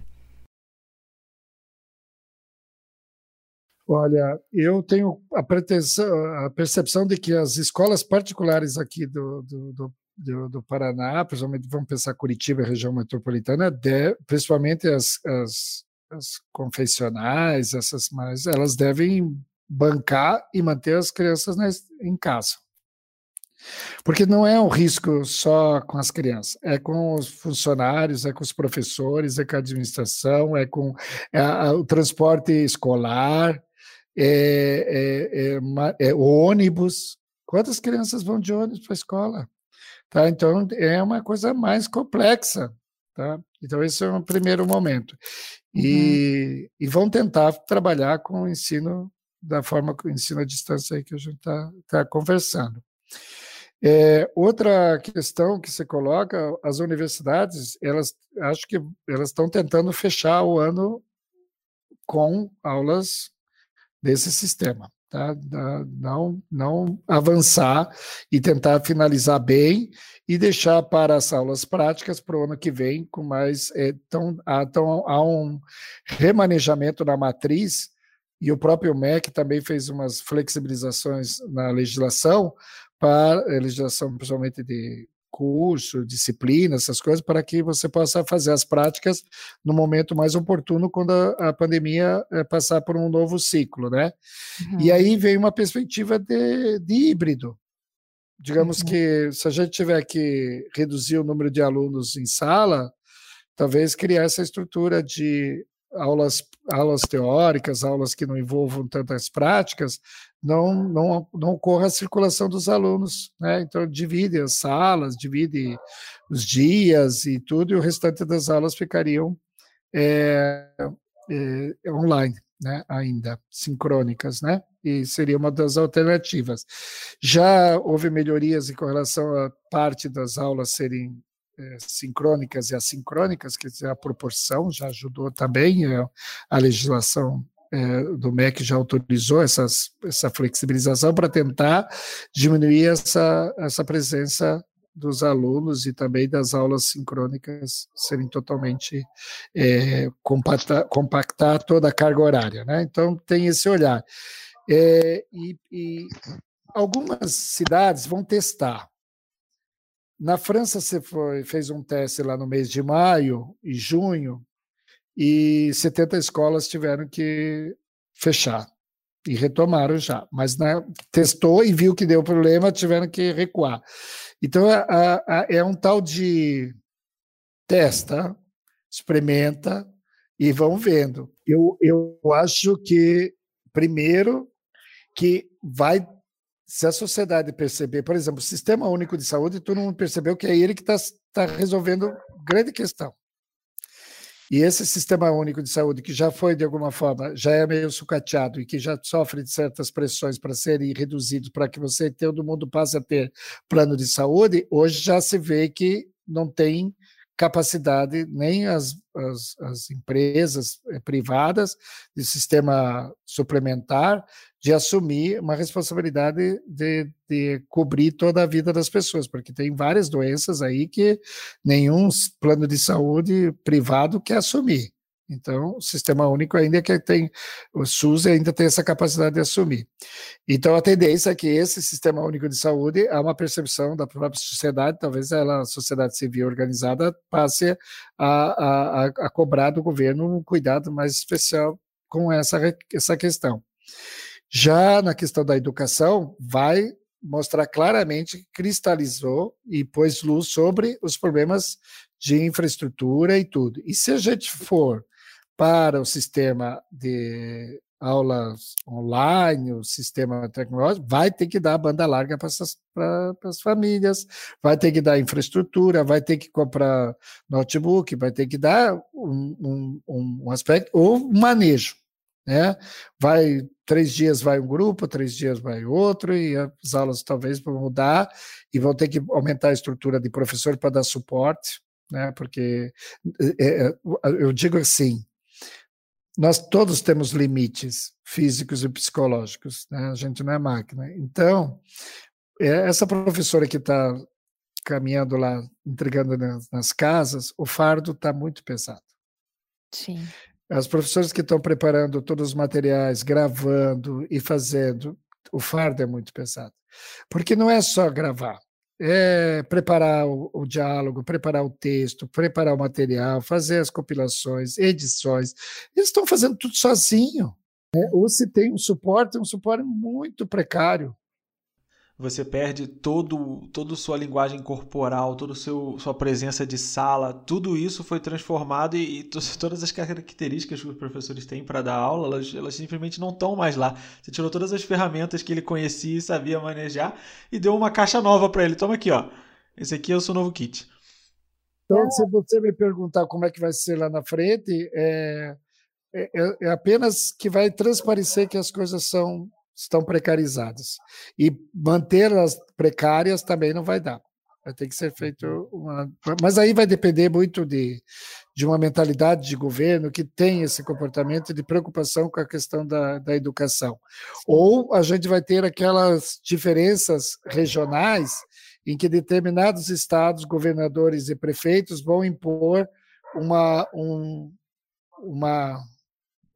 Olha, eu tenho a, pretensão, a percepção de que as escolas particulares aqui do, do, do, do, do Paraná, principalmente vamos pensar Curitiba, região metropolitana, de, principalmente as, as, as confessionais, essas mais, elas devem bancar e manter as crianças na, em casa. Porque não é um risco só com as crianças, é com os funcionários, é com os professores, é com a administração, é com é, o transporte escolar, é, é, é, é ônibus. Quantas crianças vão de ônibus para a escola? Tá? Então, é uma coisa mais complexa. Tá? Então, esse é um primeiro momento. E, uhum. e vão tentar trabalhar com o ensino da forma que o ensino à distância aí que a gente está tá conversando. É, outra questão que se coloca, as universidades, elas acho que elas estão tentando fechar o ano com aulas desse sistema, tá? Não, não avançar e tentar finalizar bem e deixar para as aulas práticas para o ano que vem com mais. É, há, então, há um remanejamento na matriz e o próprio MEC também fez umas flexibilizações na legislação para legislação principalmente de curso, disciplina, essas coisas, para que você possa fazer as práticas no momento mais oportuno, quando a, a pandemia é, passar por um novo ciclo, né? Uhum. E aí vem uma perspectiva de, de híbrido. Digamos uhum. que se a gente tiver que reduzir o número de alunos em sala, talvez criar essa estrutura de aulas, aulas teóricas, aulas que não envolvam tantas práticas, não, não, não ocorra a circulação dos alunos. Né? Então, divide as salas, divide os dias e tudo, e o restante das aulas ficariam é, é, online, né? ainda, sincrônicas, né? e seria uma das alternativas. Já houve melhorias com relação a parte das aulas serem é, sincrônicas e assincrônicas, quer dizer, a proporção já ajudou também, a legislação é, do MEC já autorizou essas, essa flexibilização para tentar diminuir essa, essa presença dos alunos e também das aulas sincrônicas serem totalmente é, compactar, compactar toda a carga horária. Né? Então, tem esse olhar. É, e, e algumas cidades vão testar. Na França, você foi, fez um teste lá no mês de maio e junho, e 70 escolas tiveram que fechar e retomaram já, mas né, testou e viu que deu problema, tiveram que recuar. Então a, a, é um tal de testa, experimenta e vão vendo. Eu, eu acho que primeiro que vai se a sociedade perceber, por exemplo, o Sistema Único de Saúde, todo mundo percebeu que é ele que está tá resolvendo grande questão. E esse sistema único de saúde, que já foi, de alguma forma, já é meio sucateado e que já sofre de certas pressões para serem reduzidos, para que você, todo mundo, passe a ter plano de saúde, hoje já se vê que não tem capacidade nem as, as, as empresas eh, privadas de sistema suplementar de assumir uma responsabilidade de, de cobrir toda a vida das pessoas, porque tem várias doenças aí que nenhum plano de saúde privado quer assumir. Então, o sistema único ainda que tem, o SUS ainda tem essa capacidade de assumir. Então, a tendência é que esse sistema único de saúde há uma percepção da própria sociedade, talvez ela, a sociedade civil organizada passe a, a, a cobrar do governo um cuidado mais especial com essa, essa questão. Já na questão da educação, vai mostrar claramente que cristalizou e pôs luz sobre os problemas de infraestrutura e tudo. E se a gente for para o sistema de aulas online, o sistema tecnológico, vai ter que dar banda larga para as famílias, vai ter que dar infraestrutura, vai ter que comprar notebook, vai ter que dar um, um, um aspecto, ou manejo. Né? Vai três dias vai um grupo, três dias vai outro, e as aulas talvez vão mudar e vão ter que aumentar a estrutura de professor para dar suporte, né? Porque é, eu digo assim, nós todos temos limites físicos e psicológicos, né? a gente não é máquina. Então, é, essa professora que está caminhando lá, entregando nas, nas casas, o fardo está muito pesado. Sim. As professoras que estão preparando todos os materiais, gravando e fazendo, o fardo é muito pesado. Porque não é só gravar, é preparar o, o, diálogo, preparar o texto, preparar o material, fazer as compilações, edições. Eles estão fazendo tudo sozinho. Né? Ou se tem um suporte, um suporte muito precário você perde todo toda sua linguagem corporal, toda sua presença de sala, tudo isso foi transformado e, e todas as características que os professores têm para dar aula, elas, elas simplesmente não estão mais lá. Você tirou todas as ferramentas que ele conhecia e sabia manejar e deu uma caixa nova para ele. Toma aqui, ó. Esse aqui é o seu novo kit. Então, se você me perguntar como é que vai ser lá na frente, é, é, é apenas que vai transparecer que as coisas são estão precarizadas. E mantê-las precárias também não vai dar. Vai ter que ser feito uma. Mas aí vai depender muito de, de uma mentalidade de governo que tem esse comportamento de preocupação com a questão da, da educação. Ou a gente vai ter aquelas diferenças regionais em que determinados estados, governadores e prefeitos vão impor uma, um, uma,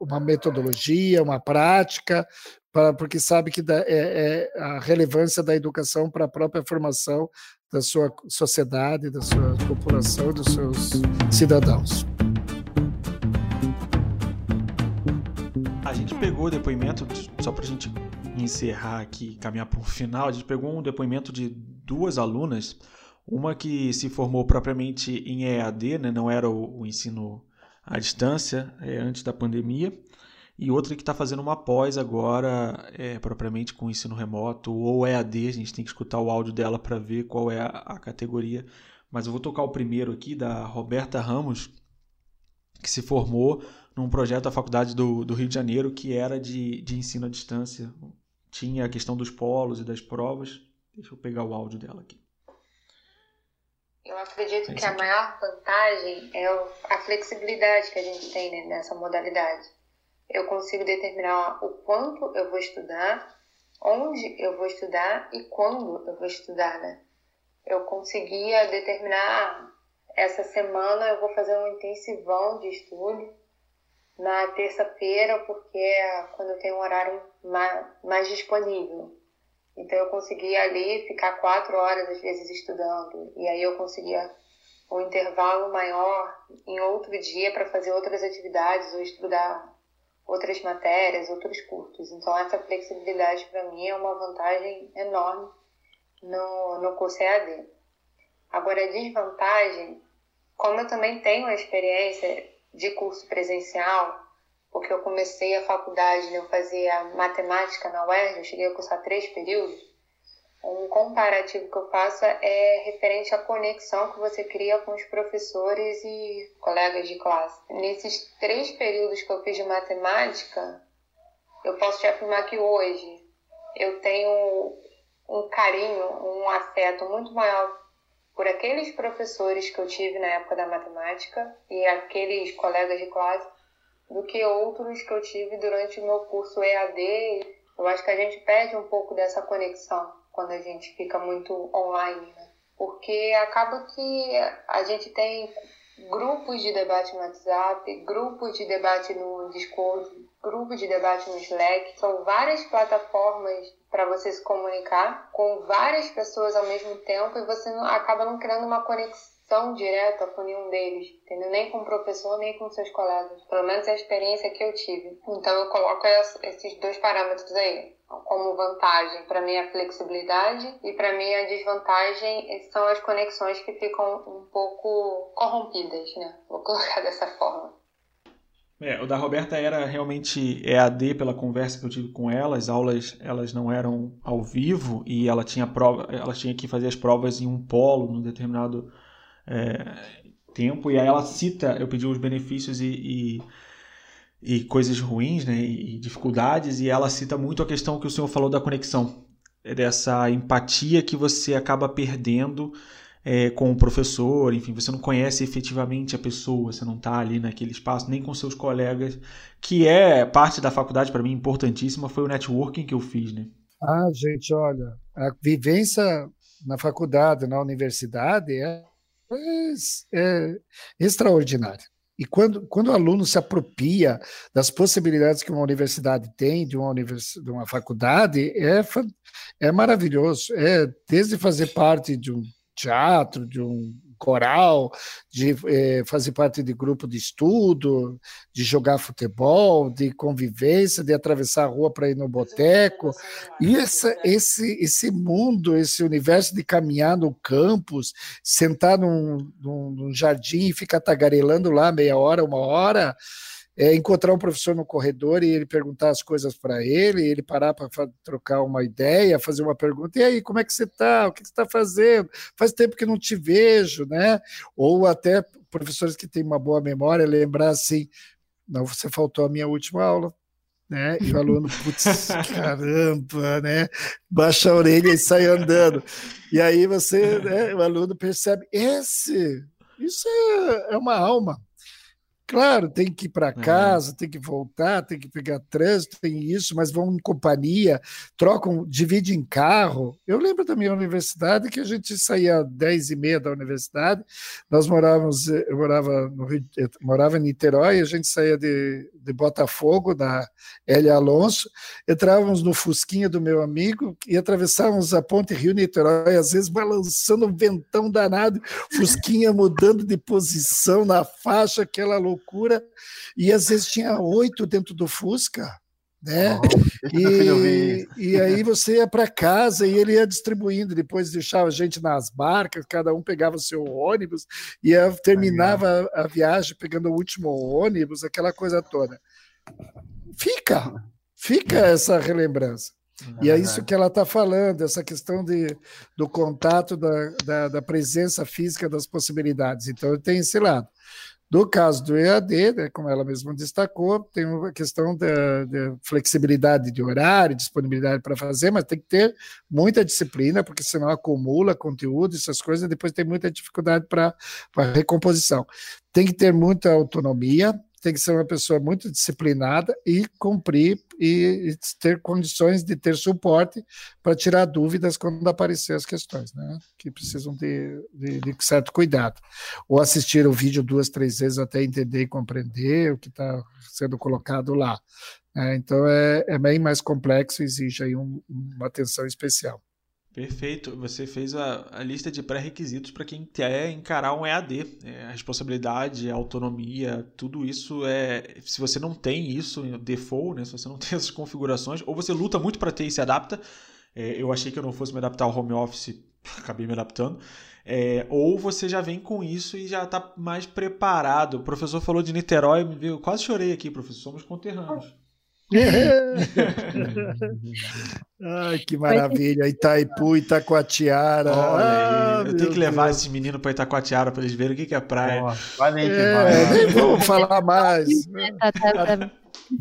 uma metodologia, uma prática, para, porque sabe que é, é a relevância da educação para a própria formação da sua sociedade, da sua população, dos seus cidadãos. A gente pegou o depoimento, só para a gente encerrar aqui, caminhar para o final, a gente pegou um depoimento de duas alunas, uma que se formou propriamente em EAD, né, não era o, o ensino à distância, é, antes da pandemia, e outra que está fazendo uma pós agora, é, propriamente com ensino remoto ou EAD. A gente tem que escutar o áudio dela para ver qual é a, a, categoria. Mas eu vou tocar o primeiro aqui, da Roberta Ramos, que se formou num projeto da Faculdade do, do Rio de Janeiro que era de, de ensino à distância. Tinha a questão dos polos e das provas. Deixa eu pegar o áudio dela aqui. Eu acredito que a maior vantagem é a flexibilidade que a gente tem né, nessa modalidade eu consigo determinar o quanto eu vou estudar, onde eu vou estudar e quando eu vou estudar, né? Eu conseguia determinar essa semana eu vou fazer um intensivão de estudo na terça-feira porque é quando eu tenho um horário mais disponível. Então eu conseguia ali ficar quatro horas às vezes estudando e aí eu conseguia um intervalo maior em outro dia para fazer outras atividades ou estudar outras matérias, outros cursos. Então, essa flexibilidade para mim é uma vantagem enorme no, no curso EAD. Agora, a desvantagem, como eu também tenho a experiência de curso presencial, porque eu comecei a faculdade, eu fazia matemática na UERJ, eu cheguei a cursar três períodos, um comparativo que eu faço é referente à conexão que você cria com os professores e colegas de classe. Nesses três períodos que eu fiz de matemática, eu posso te afirmar que hoje eu tenho um carinho, um afeto muito maior por aqueles professores que eu tive na época da matemática e aqueles colegas de classe do que outros que eu tive durante o meu curso EAD. Eu acho que a gente perde um pouco dessa conexão quando a gente fica muito online, né? Porque acaba que a gente tem grupos de debate no WhatsApp, grupos de debate no Discord, grupos de debate no Slack. São várias plataformas para você se comunicar com várias pessoas ao mesmo tempo e você acaba não criando uma conexão direta com nenhum deles, entendeu? Nem com o professor, nem com seus colegas. Pelo menos é a experiência que eu tive. Então eu coloco esses dois parâmetros aí como vantagem para mim a flexibilidade e para mim a desvantagem são as conexões que ficam um pouco corrompidas, né? Vou colocar dessa forma. É, o da Roberta era realmente EAD pela conversa que eu tive com ela, as aulas elas não eram ao vivo e ela tinha prova, ela tinha que fazer as provas em um polo num determinado é, tempo e aí ela cita, eu pedi os benefícios e, e e coisas ruins, né, e dificuldades, e ela cita muito a questão que o senhor falou da conexão, é dessa empatia que você acaba perdendo é, com o professor, enfim, você não conhece efetivamente a pessoa, você não está ali naquele espaço, nem com seus colegas, que é parte da faculdade, para mim, importantíssima, foi o networking que eu fiz, né? Ah, gente, olha, a vivência na faculdade, na universidade é, é, extraordinária. E quando, quando o aluno se apropria das possibilidades que uma universidade tem, de uma, univers, de uma faculdade, é, é maravilhoso. É desde fazer parte de um teatro, de um coral, de eh, fazer parte de grupo de estudo, de jogar futebol, de convivência, de atravessar a rua para ir no boteco. E essa, esse, esse mundo, esse universo de caminhar no campus, sentar num, num, num jardim e ficar tagarelando lá meia hora, uma hora, é, encontrar um professor no corredor e ele perguntar as coisas para ele, ele parar para trocar uma ideia, fazer uma pergunta, e aí, como é que você está? O que você está fazendo? Faz tempo que não te vejo, né? Ou até professores que têm uma boa memória, lembrar assim, não, você faltou a minha última aula. Né? E o aluno, putz, caramba, né? Baixa a orelha e sai andando. E aí você, né, o aluno percebe, esse, isso é, é uma alma, Claro, tem que ir para casa, tem que voltar, tem que pegar trânsito, tem isso, mas vão em companhia, trocam, dividem em carro. Eu lembro da minha universidade que a gente saía às 10 e meia da universidade, nós morávamos, eu morava, no Rio, eu morava em Niterói, a gente saía de, de Botafogo, da Elia Alonso, entrávamos no Fusquinha do meu amigo e atravessávamos a ponte Rio-Niterói, às vezes balançando um ventão danado, Fusquinha mudando de posição na faixa, aquela loucura loucura, e às vezes tinha oito dentro do Fusca, né? Oh, e, e aí você ia para casa e ele ia distribuindo, depois deixava a gente nas barcas, cada um pegava o seu ônibus, e terminava a viagem pegando o último ônibus, aquela coisa toda. Fica, fica essa relembrança. E é isso que ela está falando, essa questão de, do contato, da, da, da, presença física das possibilidades. Então, tem esse lado. Do caso do EAD, né, como ela mesma destacou, tem uma questão da, da flexibilidade de horário, disponibilidade para fazer, mas tem que ter muita disciplina, porque senão acumula conteúdo, essas coisas, e depois tem muita dificuldade para recomposição. Tem que ter muita autonomia, tem que ser uma pessoa muito disciplinada e cumprir e, ter condições de ter suporte para tirar dúvidas quando aparecer as questões, né? Que precisam de, de, de, certo cuidado. Ou assistir o vídeo duas, três vezes até entender e compreender o que está sendo colocado lá. É, então é, é bem mais complexo, exige aí um, uma atenção especial. Perfeito. Você fez a, a lista de pré-requisitos para quem quer encarar um EAD. É, a responsabilidade, a autonomia, tudo isso é. Se você não tem isso default, né, se você não tem essas configurações, ou você luta muito para ter e se adapta. É, eu achei que eu não fosse me adaptar ao home office, acabei me adaptando. É, ou você já vem com isso e já está mais preparado. O professor falou de Niterói, eu quase chorei aqui, professor. Somos conterrâneos. Ai, que maravilha. Itaipu, Itacoatiara. Olha ah, eu tenho que levar Deus. esse menino para Itacoatiara para eles verem o que, que é praia. vai é, nem vamos falar mais. Tá, tá, tá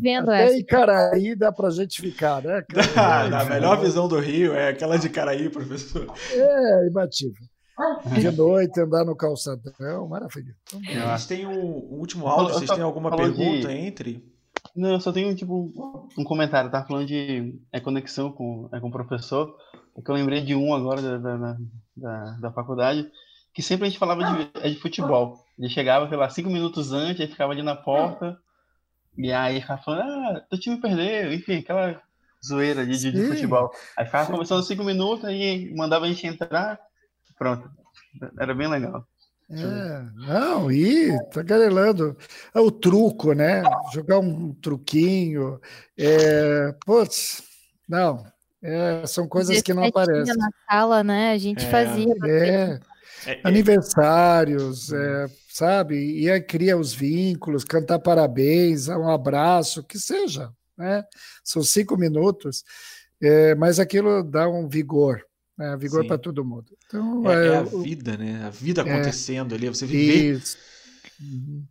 vendo Até essa. Icaraí dá pra gente ficar, né? Dá, a melhor visão do Rio é aquela de Icaraí, professor. É, imbatível. De noite, andar no calçadão, maravilha. Então, a gente tem um, um último áudio, vocês têm alguma pergunta de... entre? Não, eu só tenho tipo um comentário, tá falando de é, conexão com, é, com o professor, é que eu lembrei de um agora da, da, da, da faculdade, que sempre a gente falava de, é de futebol. Ele chegava, sei lá, cinco minutos antes, aí ficava ali na porta, e aí ficava falando, ah, teu time perdeu, enfim, aquela zoeira de, de, de futebol. Aí ficava conversando cinco minutos, aí mandava a gente entrar, pronto. Era bem legal. É, não, e tá garelando. É o truco, né? Jogar um truquinho. É, putz, não, é, são coisas que não aparecem. Na sala, né? A gente é, fazia. É, é, aniversários, é, sabe? E aí cria os vínculos, cantar parabéns, um abraço, que seja, né? São cinco minutos, é, mas aquilo dá um vigor, né? Vigor para todo mundo. Então, é, é, é a vida, né? A vida é. acontecendo ali, você viver. Isso. Uhum.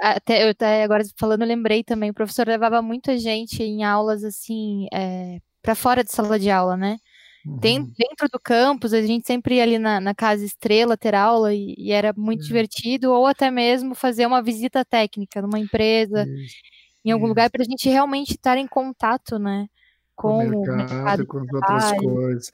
Até, eu até agora falando, lembrei também, o professor levava muita gente em aulas assim, é, para fora de sala de aula, né? Uhum. Dentro do campus, a gente sempre ia ali na, na Casa Estrela ter aula e, e era muito uhum. divertido, ou até mesmo fazer uma visita técnica numa empresa, Isso. em algum lugar, para a gente realmente estar em contato, né? Com o mercado, mercado com as outras coisas.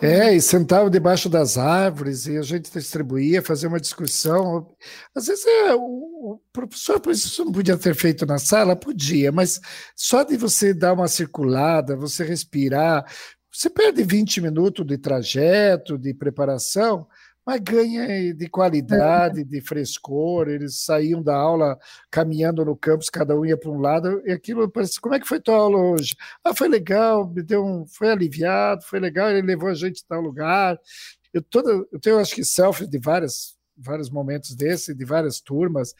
É, e sentava debaixo das árvores e a gente distribuía, fazia uma discussão. Às vezes é, o, o professor, por isso não podia ter feito na sala? Podia, mas só de você dar uma circulada, você respirar, você perde 20 minutos de trajeto, de preparação, mas ganha de qualidade, de frescor. Eles saíam da aula caminhando no campus, cada um ia para um lado, e aquilo parece, como é que foi tua aula hoje? Ah, foi legal, me deu um, foi aliviado, foi legal, ele levou a gente a tal lugar. Eu, toda, eu tenho, acho que, selfie de várias, vários momentos desse, de várias turmas,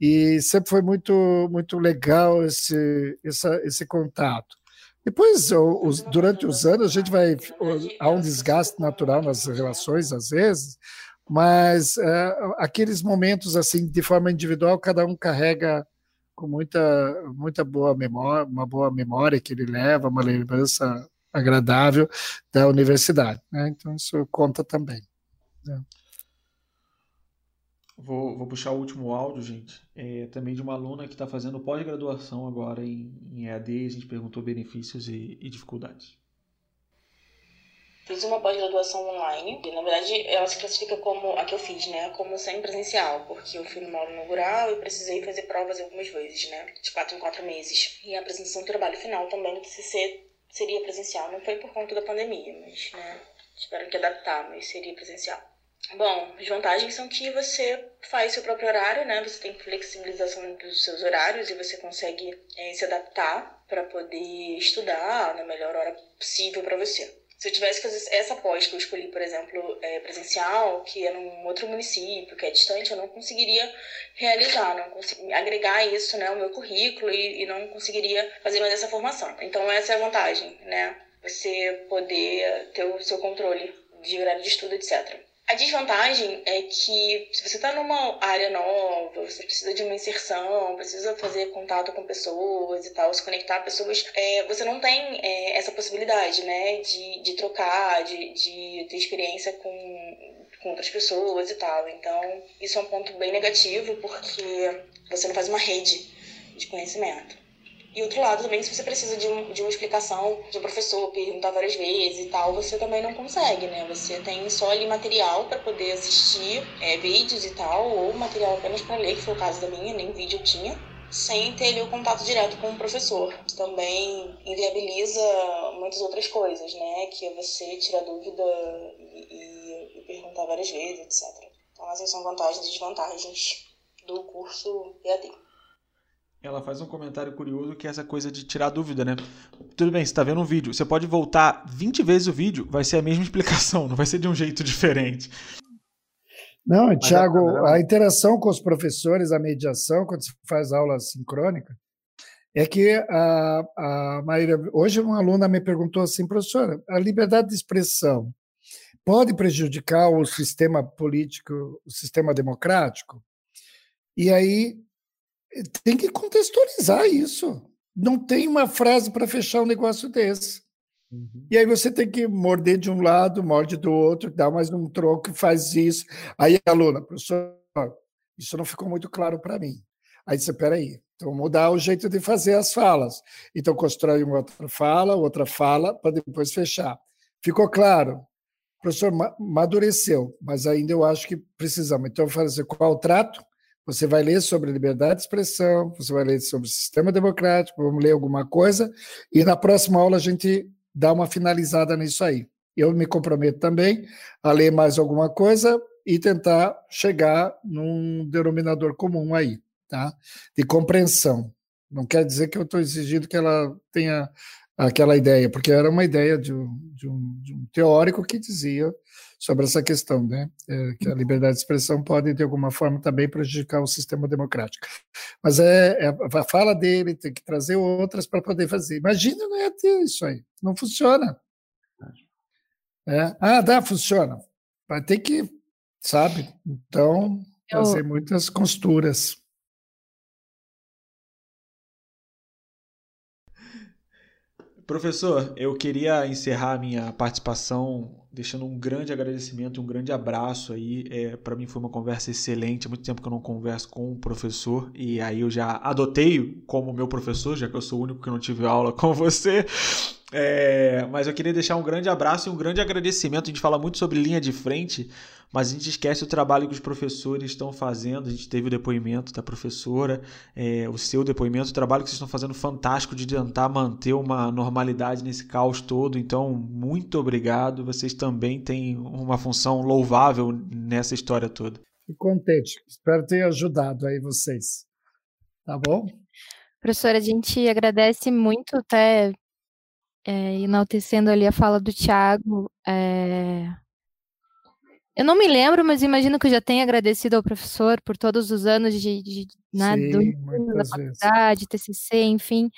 e sempre foi muito, muito legal esse, essa, esse contato. Depois, os, durante os anos, a gente vai. Há um desgaste natural nas relações, às vezes, mas é, aqueles momentos, assim, de forma individual, cada um carrega com muita, muita boa memória, uma boa memória que ele leva, uma lembrança agradável da universidade. Né? Então, isso conta também. Né? Vou, vou, puxar o último áudio, gente. É, também de uma aluna que está fazendo pós-graduação agora em, em EAD. A gente perguntou benefícios e, e dificuldades. Fiz uma pós-graduação online. E, na verdade, ela se classifica como a que eu fiz, né? Como sem presencial, porque eu fui no módulo inaugural e precisei fazer provas algumas vezes, né? De quatro em quatro meses. E a apresentação do trabalho final também do TCC seria presencial. Não foi por conta da pandemia, mas, né? Tiveram que adaptar, mas seria presencial. Bom, as vantagens são que você faz seu próprio horário, né? Você tem flexibilização dos seus horários e você consegue é, se adaptar para poder estudar na melhor hora possível para você. Se eu tivesse que fazer essa pós que eu escolhi, por exemplo, é, presencial, que é num outro município, que é distante, eu não conseguiria realizar, não conseguiria agregar isso né, ao meu currículo e, e não conseguiria fazer mais essa formação. Então, essa é a vantagem, né? Você poder ter o seu controle de horário de estudo, etc. A desvantagem é que se você está numa área nova, você precisa de uma inserção, precisa fazer contato com pessoas e tal, se conectar a pessoas, é, você não tem é, essa possibilidade, né, de, de trocar, de, de ter experiência com, com outras pessoas e tal. Então, isso é um ponto bem negativo porque você não faz uma rede de conhecimento. E outro lado também, se você precisa de, um, de uma explicação de um professor, perguntar várias vezes e tal, você também não consegue, né? Você tem só ali material para poder assistir é, vídeos e tal, ou material apenas para ler, que foi o caso da minha, nem vídeo eu tinha, sem ter ali o contato direto com o professor. Também inviabiliza muitas outras coisas, né? Que é você tirar dúvida e, e, e perguntar várias vezes, etc. Então, essas são vantagens e desvantagens do curso EAD ela faz um comentário curioso que é essa coisa de tirar dúvida, né? Tudo bem, você está vendo um vídeo, você pode voltar 20 vezes o vídeo, vai ser a mesma explicação, não vai ser de um jeito diferente. Não, Tiago, a interação com os professores, a mediação, quando você faz aula sincrônica, é que a, a Maíra, hoje uma aluna me perguntou assim, professora, a liberdade de expressão pode prejudicar o sistema político, o sistema democrático? E aí tem que contextualizar isso. Não tem uma frase para fechar um negócio desse. Uhum. E aí você tem que morder de um lado, morde do outro, dá mais um troco e faz isso. Aí a aluna, professor, isso não ficou muito claro para mim. Aí você, peraí, então mudar o jeito de fazer as falas. Então constrói uma outra fala, outra fala, para depois fechar. Ficou claro? O professor madureceu, mas ainda eu acho que precisamos. Então, fazer qual o trato? Você vai ler sobre liberdade de expressão, você vai ler sobre sistema democrático, vamos ler alguma coisa, e na próxima aula a gente dá uma finalizada nisso aí. Eu me comprometo também a ler mais alguma coisa e tentar chegar num denominador comum aí, tá? De compreensão. Não quer dizer que eu estou exigindo que ela tenha aquela ideia, porque era uma ideia de um, de um, de um teórico que dizia sobre essa questão, né? É, que a liberdade de expressão pode, de alguma forma, também prejudicar o sistema democrático. Mas é, é a fala dele, tem que trazer outras para poder fazer. Imagina não ia ter isso aí. Não funciona. É. Ah, dá, funciona. Vai ter que, sabe? Então, fazer muitas costuras. Professor, eu queria encerrar minha participação deixando um grande agradecimento, um grande abraço aí. É, para mim foi uma conversa excelente. Há muito tempo que eu não converso com um professor e aí eu já adotei como meu professor, já que eu sou o único que não tive aula com você. É, mas eu queria deixar um grande abraço e um grande agradecimento. A gente fala muito sobre linha de frente, mas a gente esquece o trabalho que os professores estão fazendo. A gente teve o depoimento da professora, é, o seu depoimento, o trabalho que vocês estão fazendo fantástico de tentar manter uma normalidade nesse caos todo. Então, muito obrigado. Vocês também têm uma função louvável nessa história toda. Fico contente. Espero ter ajudado aí vocês. Tá bom? Professora, a gente agradece muito até é, enaltecendo ali a fala do Tiago. É... Eu não me lembro, mas imagino que eu já tenha agradecido ao professor por todos os anos de, de né, Sim, do, da faculdade, TCC, enfim.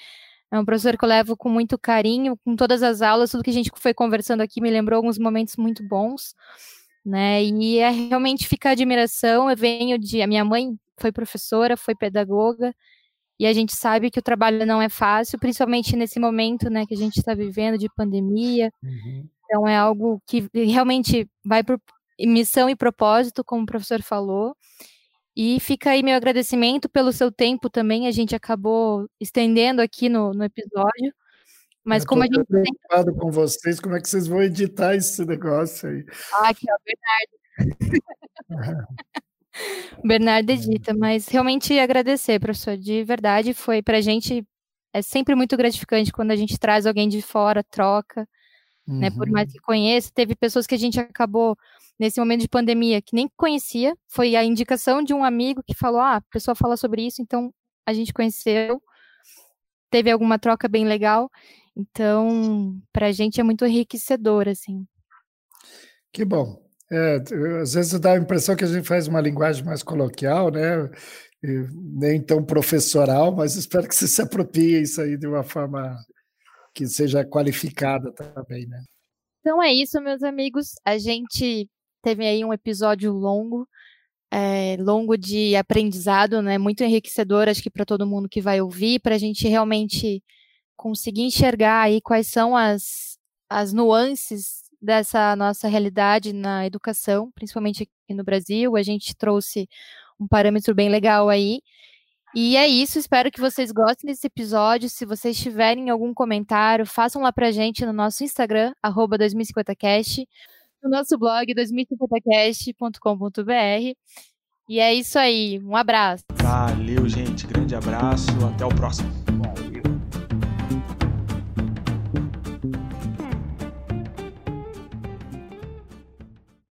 É um professor que eu levo com muito carinho, com todas as aulas, tudo que a gente foi conversando aqui me lembrou alguns momentos muito bons, né? E é realmente fica a admiração. Eu venho de. A minha mãe foi professora, foi pedagoga, E a gente sabe que o trabalho não é fácil, principalmente nesse momento né, que a gente está vivendo de pandemia. Uhum. Então, é algo que realmente vai por missão e propósito, como o professor falou. E fica aí meu agradecimento pelo seu tempo também. A gente acabou estendendo aqui no, no episódio. Mas Eu como a gente. preocupado com vocês, como é que vocês vão editar esse negócio aí? Ah, aqui, ó, Bernardo. Bernardo edita, mas realmente agradecer, professor, de verdade, foi pra gente, é sempre muito gratificante quando a gente traz alguém de fora, troca, uhum. né, por mais uhum. que conheça, teve pessoas que a gente acabou, nesse momento de pandemia, que nem conhecia, foi a indicação de um amigo que falou, ah, a pessoa fala sobre isso, então a gente conheceu, teve alguma troca bem legal, então, pra gente é muito enriquecedor, assim. Que bom, é, às vezes dá a impressão que a gente faz uma linguagem mais coloquial, né? E nem tão professoral, mas espero que você se aproprie isso aí de uma forma que seja qualificada também, né? Então é isso, meus amigos. A gente teve aí um episódio longo, é, longo de aprendizado, né? Muito enriquecedor, acho que para todo mundo que vai ouvir, para a gente realmente conseguir enxergar aí quais são as, as nuances dessa nossa realidade na educação, principalmente aqui no Brasil. A gente trouxe um parâmetro bem legal aí. E é isso, espero que vocês gostem desse episódio. Se vocês tiverem algum comentário, façam lá pra gente no nosso Instagram, 2050cast, no nosso blog 2050cast.com.br. E é isso aí, um abraço. Valeu, gente. Grande abraço. Até o próximo.